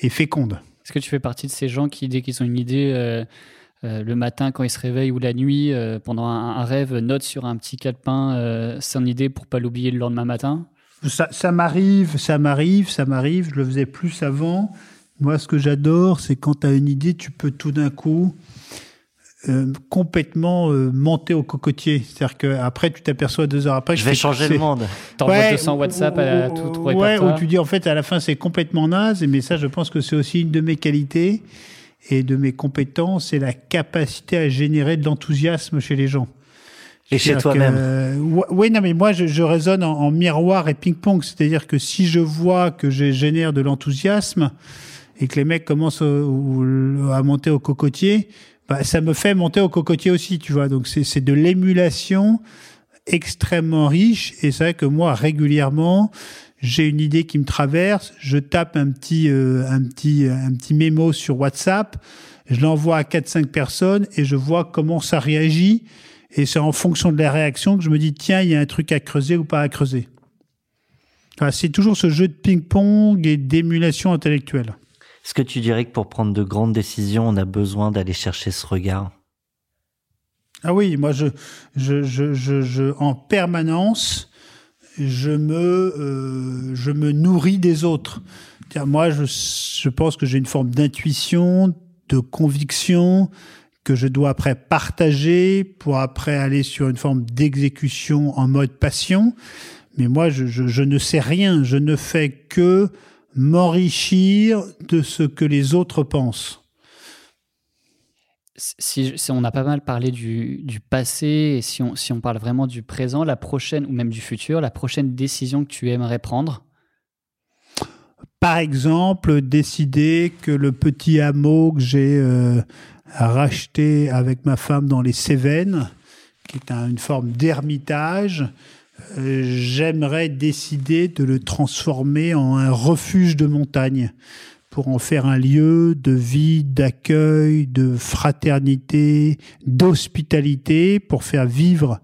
[SPEAKER 3] et féconde.
[SPEAKER 2] Est-ce que tu fais partie de ces gens qui, dès qu'ils ont une idée, euh, le matin quand ils se réveillent ou la nuit, pendant un, un rêve, notent sur un petit calepin son idée pour pas l'oublier le lendemain matin?
[SPEAKER 3] Ça m'arrive, ça m'arrive, ça m'arrive. Je le faisais plus avant. Moi, ce que j'adore, c'est quand tu as une idée, tu peux tout d'un coup euh, complètement euh, monter au cocotier. C'est-à-dire qu'après, tu t'aperçois deux heures après. que
[SPEAKER 1] Je vais changer le monde.
[SPEAKER 2] T'envoies
[SPEAKER 3] Ouais,
[SPEAKER 2] 200 WhatsApp à
[SPEAKER 3] ou-
[SPEAKER 2] tout, tout
[SPEAKER 3] Ouais, où tu dis en fait à la fin c'est complètement naze, mais ça je pense que c'est aussi une de mes qualités et de mes compétences, c'est la capacité à générer de l'enthousiasme chez les gens.
[SPEAKER 1] Et chez toi-même.
[SPEAKER 3] euh, ouais- Oui, non, mais moi, je, je raisonne en, en miroir et ping-pong. C'est-à-dire que si je vois que je génère de l'enthousiasme et que les mecs commencent à monter au cocotier, bah, ça me fait monter au cocotier aussi, tu vois. Donc, c'est de l'émulation extrêmement riche. Et c'est vrai que moi, régulièrement, j'ai une idée qui me traverse, je tape un petit, euh, un petit, un petit mémo sur WhatsApp, je l'envoie à 4-5 personnes et je vois comment ça réagit. Et c'est en fonction de la réaction que je me dis, tiens, il y a un truc à creuser ou pas à creuser. C'est toujours ce jeu de ping-pong et d'émulation intellectuelle.
[SPEAKER 1] Est-ce que tu dirais que pour prendre de grandes décisions, on a besoin d'aller chercher ce regard?
[SPEAKER 3] Ah oui, moi, je, je, je, je, en permanence, je me, euh, je me nourris des autres. Moi, je, je pense que j'ai une forme d'intuition, de conviction que je dois après partager pour après aller sur une forme d'exécution en mode passion. Mais moi, je, je, je ne sais rien. Je ne fais que m'enrichir de ce que les autres pensent.
[SPEAKER 2] si, si on a pas mal parlé du, du passé, et si on, si on parle vraiment du présent, la prochaine, ou même du futur, la prochaine décision que tu aimerais prendre?
[SPEAKER 3] Par exemple, décider que le petit hameau que j'ai euh, racheté avec ma femme dans les Cévennes, qui est un- une forme d'ermitage, j'aimerais décider de le transformer en un refuge de montagne pour en faire un lieu de vie, d'accueil, de fraternité, d'hospitalité, pour faire vivre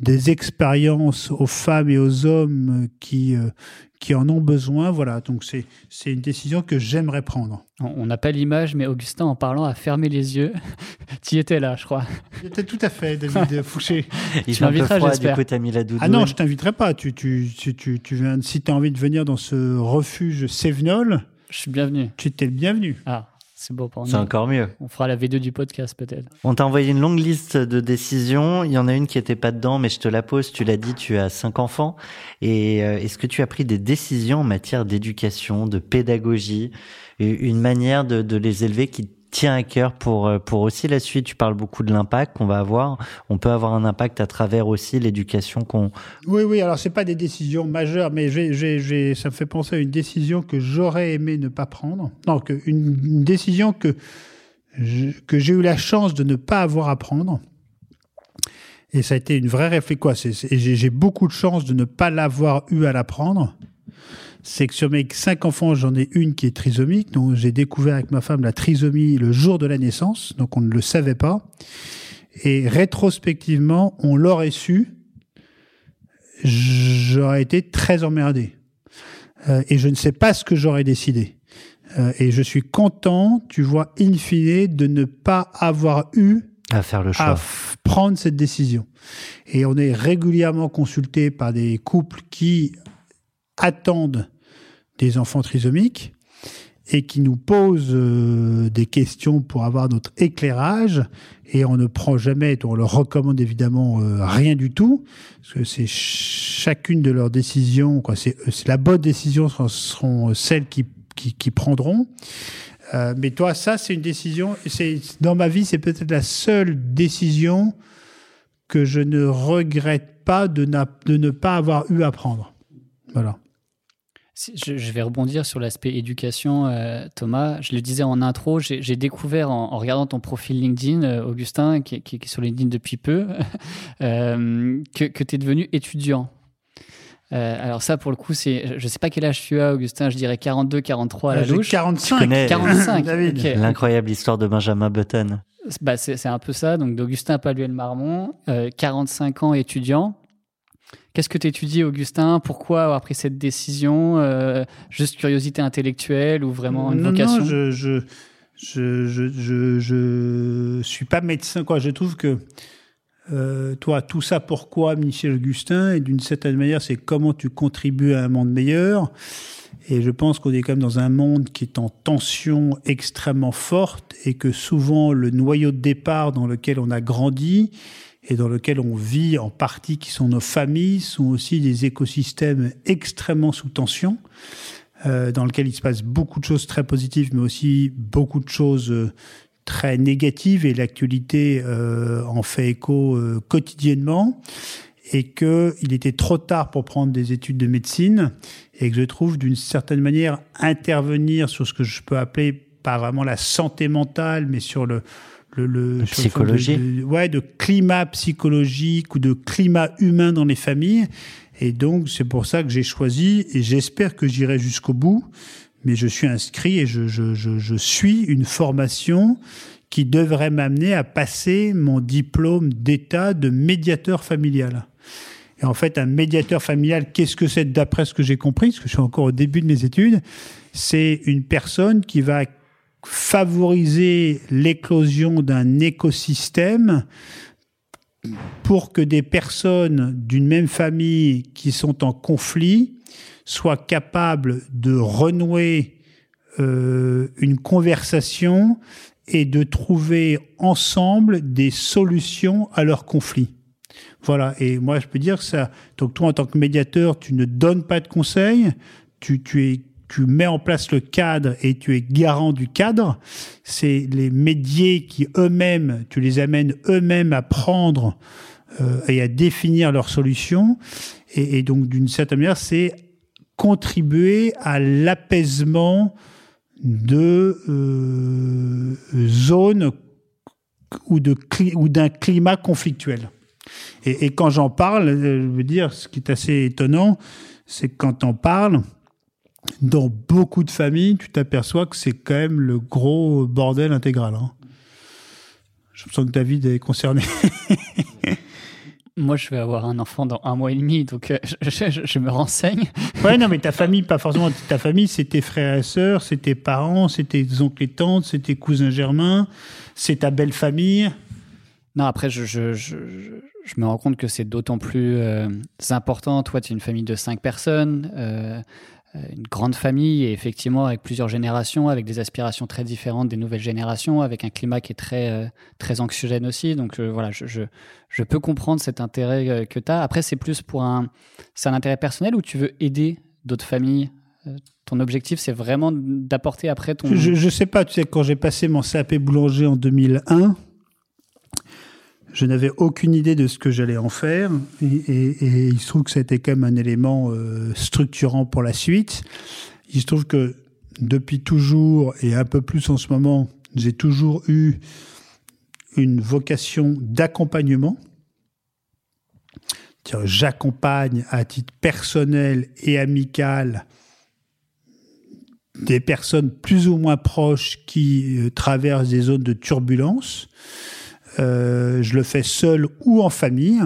[SPEAKER 3] des expériences aux femmes et aux hommes qui, euh, qui en ont besoin. Voilà, donc c'est c'est une décision que j'aimerais prendre.
[SPEAKER 2] On n'a pas l'image, mais Augustin, en parlant, a fermé les yeux. tu étais là, je crois.
[SPEAKER 3] C'était tout à fait, David Fouché.
[SPEAKER 1] Il
[SPEAKER 2] Tu m'inviteras,
[SPEAKER 1] froid, du
[SPEAKER 2] j'espère.
[SPEAKER 1] coup, t'as mis la.
[SPEAKER 3] Ah non, je t'inviterai pas. Tu, tu, tu, tu, tu viens, si tu as envie de venir dans ce refuge Sévenol,
[SPEAKER 2] Je suis bienvenu.
[SPEAKER 3] tu étais le bienvenu.
[SPEAKER 2] Ah, C'est beau pour nous.
[SPEAKER 1] C'est encore mieux.
[SPEAKER 2] On fera la V2 du podcast peut-être.
[SPEAKER 1] On t'a envoyé une longue liste de décisions. Il y en a une qui était pas dedans, mais je te la pose. Tu l'as dit, tu as cinq enfants. Et euh, est-ce que tu as pris des décisions en matière d'éducation, de pédagogie, une manière de, de les élever qui tient à cœur pour euh, pour aussi la suite. Tu parles beaucoup de l'impact qu'on va avoir. On peut avoir un impact à travers aussi l'éducation qu'on.
[SPEAKER 3] Oui, oui. Alors c'est pas des décisions majeures, mais ça me fait penser à une décision que j'aurais aimé ne pas prendre. Non, une, décision que que j'ai eu la chance de ne pas avoir à prendre. Et ça a été une vraie réflexion. J'ai, j'ai beaucoup de chance de ne pas l'avoir eu à la prendre. C'est que sur mes cinq enfants, j'en ai une qui est trisomique. Donc j'ai découvert avec ma femme la trisomie le jour de la naissance. Donc on ne le savait pas. Et rétrospectivement, on l'aurait su. J'aurais été très emmerdé. Euh, et je ne sais pas ce que j'aurais décidé. Euh, et je suis content, tu vois, in fine, de ne pas avoir eu
[SPEAKER 1] À faire le
[SPEAKER 3] à
[SPEAKER 1] choix.
[SPEAKER 3] f- prendre cette décision. Et on est régulièrement consulté par des couples qui attendent des enfants trisomiques et qui nous posent euh, des questions pour avoir notre éclairage et on ne prend jamais, on leur recommande évidemment euh, rien du tout parce que c'est ch- chacune de leurs décisions, quoi. C'est la bonne décision seront, seront celles qui, qui, qui prendront. Euh, mais toi, ça, c'est une décision. C'est dans ma vie, c'est peut-être la seule décision que je ne regrette pas de, de ne pas avoir eu à prendre. Voilà.
[SPEAKER 2] Si- Je, je vais rebondir sur l'aspect éducation, euh, Thomas. Je le disais en intro, j'ai découvert en, en regardant ton profil LinkedIn, euh, Augustin, qui, qui- qui est sur LinkedIn depuis peu, euh, que, que tu es devenu étudiant. Euh, alors ça, pour le coup, c'est, je sais pas quel âge tu as, Augustin. Je dirais 42, 43 à la
[SPEAKER 3] J'ai
[SPEAKER 2] louche.
[SPEAKER 3] 45.
[SPEAKER 1] Tu connais-
[SPEAKER 2] 45.
[SPEAKER 3] David.
[SPEAKER 2] ok.
[SPEAKER 1] L'incroyable histoire de Benjamin Button.
[SPEAKER 2] Bah, c'est un peu ça. Donc, d'Augustin Paluel-Marmont, euh, 45 ans étudiant. Qu'est-ce que tu étudies, Augustin? Pourquoi avoir pris cette décision? Euh, Juste curiosité intellectuelle ou vraiment une
[SPEAKER 3] non,
[SPEAKER 2] vocation?
[SPEAKER 3] non, je, je, je, je, je, je suis pas médecin. Quoi. Je trouve que euh, toi, tout ça, pourquoi Michel Augustin? Et d'une certaine manière, c'est comment tu contribues à un monde meilleur. Et je pense qu'on est quand même dans un monde qui est en tension extrêmement forte et que souvent le noyau de départ dans lequel on a grandi et dans lequel on vit en partie, qui sont nos familles, sont aussi des écosystèmes extrêmement sous tension euh, dans lequel il se passe beaucoup de choses très positives, mais aussi beaucoup de choses euh, très négatives, et l'actualité euh, en fait écho euh, quotidiennement, et qu'il était trop tard pour prendre des études de médecine, et que je trouve d'une certaine manière intervenir sur ce que je peux appeler pas vraiment la santé mentale, mais sur le le,
[SPEAKER 1] psychologie.
[SPEAKER 3] de, de- ouais, de climat psychologique ou de climat humain dans les familles. Et donc, c'est pour ça que j'ai choisi, et j'espère que j'irai jusqu'au bout, mais je suis inscrit et je, je, je, je suis une formation qui devrait m'amener à passer mon diplôme d'État de médiateur familial. Et en fait, un médiateur familial, qu'est-ce que c'est d'après ce que j'ai compris, parce que je suis encore au début de mes études, c'est une personne qui va favoriser l'éclosion d'un écosystème pour que des personnes d'une même famille qui sont en conflit soient capables de renouer euh, une conversation et de trouver ensemble des solutions à leurs conflits. Voilà, et moi je peux dire que ça. Donc toi, en tant que médiateur, tu ne donnes pas de conseils, tu, tu, es, tu mets en place le cadre et tu es garant du cadre. C'est les médiés qui eux-mêmes, tu les amènes eux-mêmes à prendre euh, et à définir leurs solutions. Et, donc d'une certaine manière, c'est contribuer à l'apaisement de euh, zones ou d'un climat conflictuel. Et, et quand j'en parle, euh, je veux dire, ce qui est assez étonnant, c'est que quand on parle, dans beaucoup de familles, tu t'aperçois que c'est quand même le gros bordel intégral. hein. Je sens que David est concerné.
[SPEAKER 2] Moi, je vais avoir un enfant dans un mois et demi, donc euh, je, je- je me renseigne.
[SPEAKER 3] Ouais, non, mais ta famille, pas forcément ta famille, c'est tes frères et sœurs, c'est tes parents, c'est tes oncles et tantes, c'est tes cousins germains, c'est ta belle famille.
[SPEAKER 2] Non, après, je, je, je, je- je me rends compte que c'est d'autant plus euh, important. Toi, tu es une famille de cinq personnes. euh, une grande famille et effectivement avec plusieurs générations, avec des aspirations très différentes des nouvelles générations, avec un climat qui est très, euh, très anxiogène aussi. Donc euh, voilà, je, je, peux comprendre cet intérêt euh, que tu as. Après, c'est plus pour un, c'est un intérêt personnel ou tu veux aider d'autres familles ton objectif, c'est vraiment d'apporter après ton.
[SPEAKER 3] Je, je sais pas, tu sais, quand j'ai passé mon CAP boulanger en 2001, je n'avais aucune idée de ce que j'allais en faire. Et, il se trouve que été quand même un élément euh, structurant pour la suite. Il se trouve que depuis toujours, et un peu plus en ce moment, j'ai toujours eu une vocation d'accompagnement. J'accompagne à titre personnel et amical des personnes plus ou moins proches qui euh, traversent des zones de turbulence. Euh, je le fais seul ou en famille.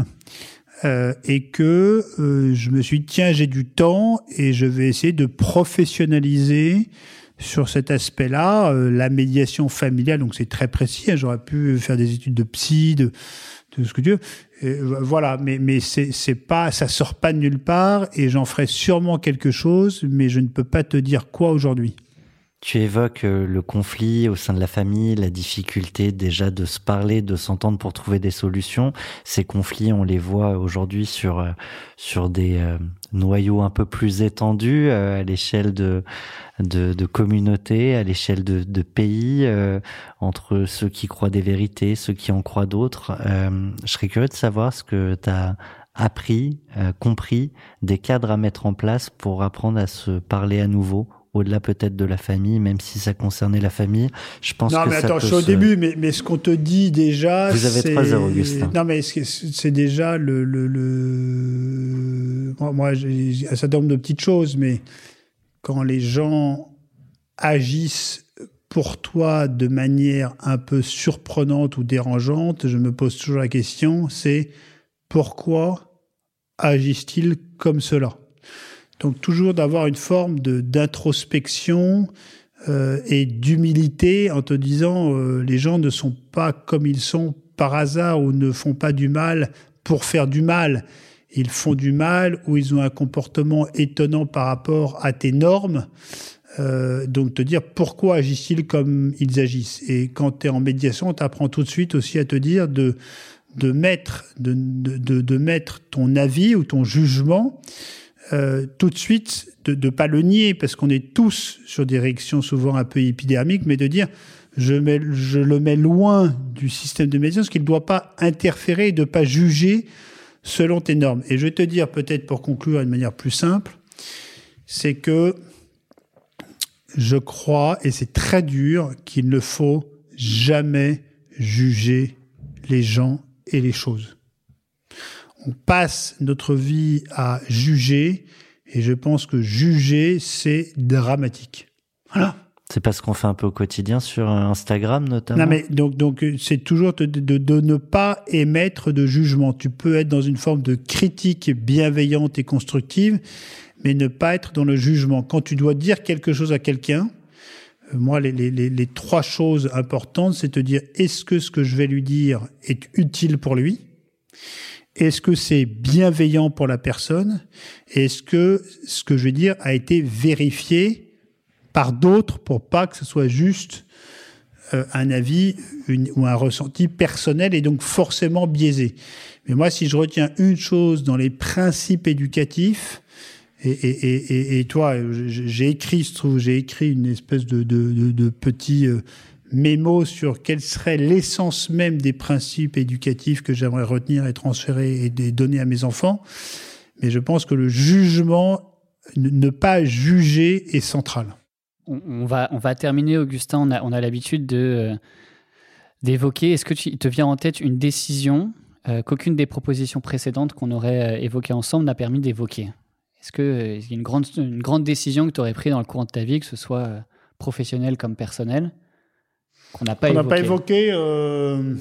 [SPEAKER 3] Euh, et que euh, je me suis dit, tiens, j'ai du temps et je vais essayer de professionnaliser sur cet aspect-là euh, la médiation familiale. Donc c'est très précis. Hein, J'aurais pu faire des études de psy, de, de ce que Dieu. Et voilà, mais mais c'est c'est pas, ça sort pas de nulle part et j'en ferai sûrement quelque chose, mais je ne peux pas te dire quoi aujourd'hui.
[SPEAKER 1] Tu évoques euh, le conflit au sein de la famille, la difficulté déjà de se parler, de s'entendre pour trouver des solutions. Ces conflits, on les voit aujourd'hui sur euh, sur des euh, noyaux un peu plus étendus à l'échelle de, de, de communautés, à l'échelle de, de pays, entre ceux qui croient des vérités, ceux qui en croient d'autres. je serais curieux de savoir ce que tu as appris, compris, des cadres à mettre en place pour apprendre à se parler à nouveau au-delà peut-être de la famille, même si ça concernait la famille. Je pense
[SPEAKER 3] non,
[SPEAKER 1] que
[SPEAKER 3] mais
[SPEAKER 1] ça
[SPEAKER 3] attends,
[SPEAKER 1] peut
[SPEAKER 3] je suis au
[SPEAKER 1] se-
[SPEAKER 3] début, mais, mais ce qu'on te dit déjà.
[SPEAKER 1] Vous avez trois heures, Augustin.
[SPEAKER 3] Non, mais c'est c'est déjà le. le, le... Moi, moi, j'ai un certain nombre de petites choses, mais quand les gens agissent pour toi de manière un peu surprenante ou dérangeante, je me pose toujours la question c'est pourquoi agissent-ils comme cela? Donc toujours d'avoir une forme de d'introspection euh, et d'humilité en te disant euh, les gens ne sont pas comme ils sont par hasard ou ne font pas du mal pour faire du mal. Ils font du mal ou ils ont un comportement étonnant par rapport à tes normes. Euh, donc te dire pourquoi agissent-ils comme ils agissent. Et quand tu es en médiation, tu apprends tout de suite aussi à te dire de de mettre de, de, de, de mettre ton avis ou ton jugement euh, tout de suite, de ne pas le nier, parce qu'on est tous sur des réactions souvent un peu épidermiques, mais de dire je, le mets loin du système de médiation, parce qu'il ne doit pas interférer et de ne pas juger selon tes normes. Et je vais te dire, peut-être pour conclure d'une manière plus simple, c'est que je crois, et c'est très dur, qu'il ne faut jamais juger les gens et les choses on passe notre vie à juger, et je pense que juger, c'est dramatique. Voilà.
[SPEAKER 1] C'est pas ce qu'on fait un peu au quotidien sur Instagram notamment?
[SPEAKER 3] Non mais donc donc c'est toujours de, de, de, ne pas émettre de jugement. Tu peux être dans une forme de critique bienveillante et constructive, mais ne pas être dans le jugement. Quand tu dois dire quelque chose à quelqu'un, euh, moi les, les, les, les trois choses importantes, c'est te dire est-ce que ce que je vais lui dire est utile pour lui? Est-ce que c'est bienveillant pour la personne? Est-ce que ce que je vais dire a été vérifié par d'autres pour pas que ce soit juste euh, un avis ou un ressenti personnel et donc forcément biaisé? Mais moi, si je retiens une chose dans les principes éducatifs, et, et, et, et toi, j'ai écrit, j'ai écrit une espèce de, de, de, de petit euh, mémo sur quelle serait l'essence même des principes éducatifs que j'aimerais retenir et transférer et donner à mes enfants. Mais je pense que le jugement, ne pas juger est central.
[SPEAKER 2] On, va, on va terminer, Augustin. On a, on a l'habitude de, euh, d'évoquer. Est-ce que tu, te vient en tête une décision euh, qu'aucune des propositions précédentes qu'on aurait euh, évoquées ensemble n'a permis d'évoquer? Est-ce qu'il y a une grande, une grande décision que tu aurais prise dans le courant de ta vie, que ce soit professionnelle comme personnelle? Qu'on n'a pas, évoqué.
[SPEAKER 3] pas évoqué. Euh...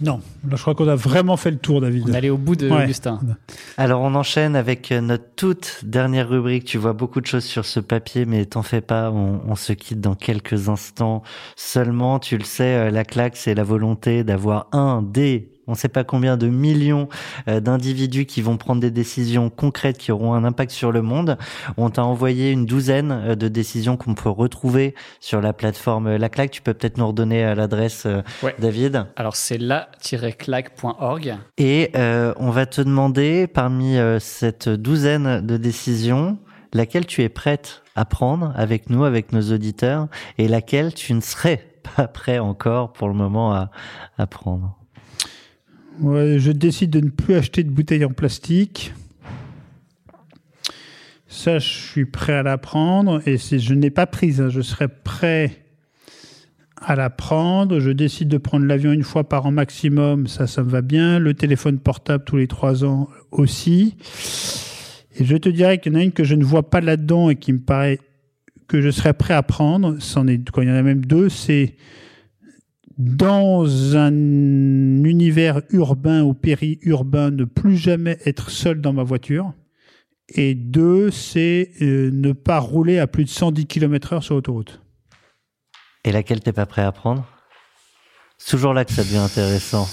[SPEAKER 3] Non, là je crois qu'on a vraiment fait le tour, David.
[SPEAKER 2] On est allé au bout de
[SPEAKER 3] Ouais.
[SPEAKER 2] Augustin.
[SPEAKER 1] Alors on enchaîne avec euh, notre toute dernière rubrique. Tu vois beaucoup de choses sur ce papier, mais t'en fais pas. On, on se quitte dans quelques instants seulement. Tu le sais, euh, la claque, c'est la volonté d'avoir un des on ne sait pas combien de millions euh, d'individus qui vont prendre des décisions concrètes qui auront un impact sur le monde. On t'a envoyé une douzaine euh, de décisions qu'on peut retrouver sur la plateforme La Claque. Tu peux peut-être nous redonner euh, l'adresse,
[SPEAKER 2] Ouais.
[SPEAKER 1] David?
[SPEAKER 2] Alors c'est la-claque.org.
[SPEAKER 1] Et euh, on va te demander, parmi cette douzaine de décisions, laquelle tu es prête à prendre avec nous, avec nos auditeurs, et laquelle tu ne serais pas prêt encore pour le moment à, à prendre?
[SPEAKER 3] Je décide de ne plus acheter de bouteilles en plastique. Ça, je suis prêt à la prendre. Et si je n'ai pas prise, hein, je serai prêt à la prendre. Je décide de prendre l'avion une fois par an maximum. Ça, ça me va bien. Le téléphone portable tous les trois ans aussi. Et je te dirais qu'il y en a une que je ne vois pas là-dedans et qui me paraît que je serais prêt à prendre. Est, quand il y en a même deux, c'est dans un univers urbain ou périurbain, ne plus jamais être seul dans ma voiture. Et deux, c'est euh, ne pas rouler à plus de 110 km/h sur l'autoroute.
[SPEAKER 1] Et laquelle t'es pas prêt à prendre? C'est toujours là que ça devient intéressant.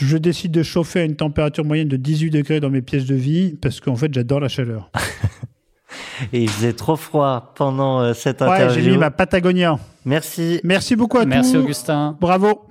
[SPEAKER 3] Je décide de chauffer à une température moyenne de 18 degrés dans mes pièces de vie parce qu'en fait, j'adore la chaleur.
[SPEAKER 1] Et il faisait trop froid pendant euh, cette
[SPEAKER 3] Ouais, j'ai
[SPEAKER 1] interview.
[SPEAKER 3] mis ma Patagonia.
[SPEAKER 1] Merci.
[SPEAKER 3] Merci beaucoup à
[SPEAKER 2] Merci
[SPEAKER 3] tous.
[SPEAKER 2] Augustin.
[SPEAKER 3] Bravo.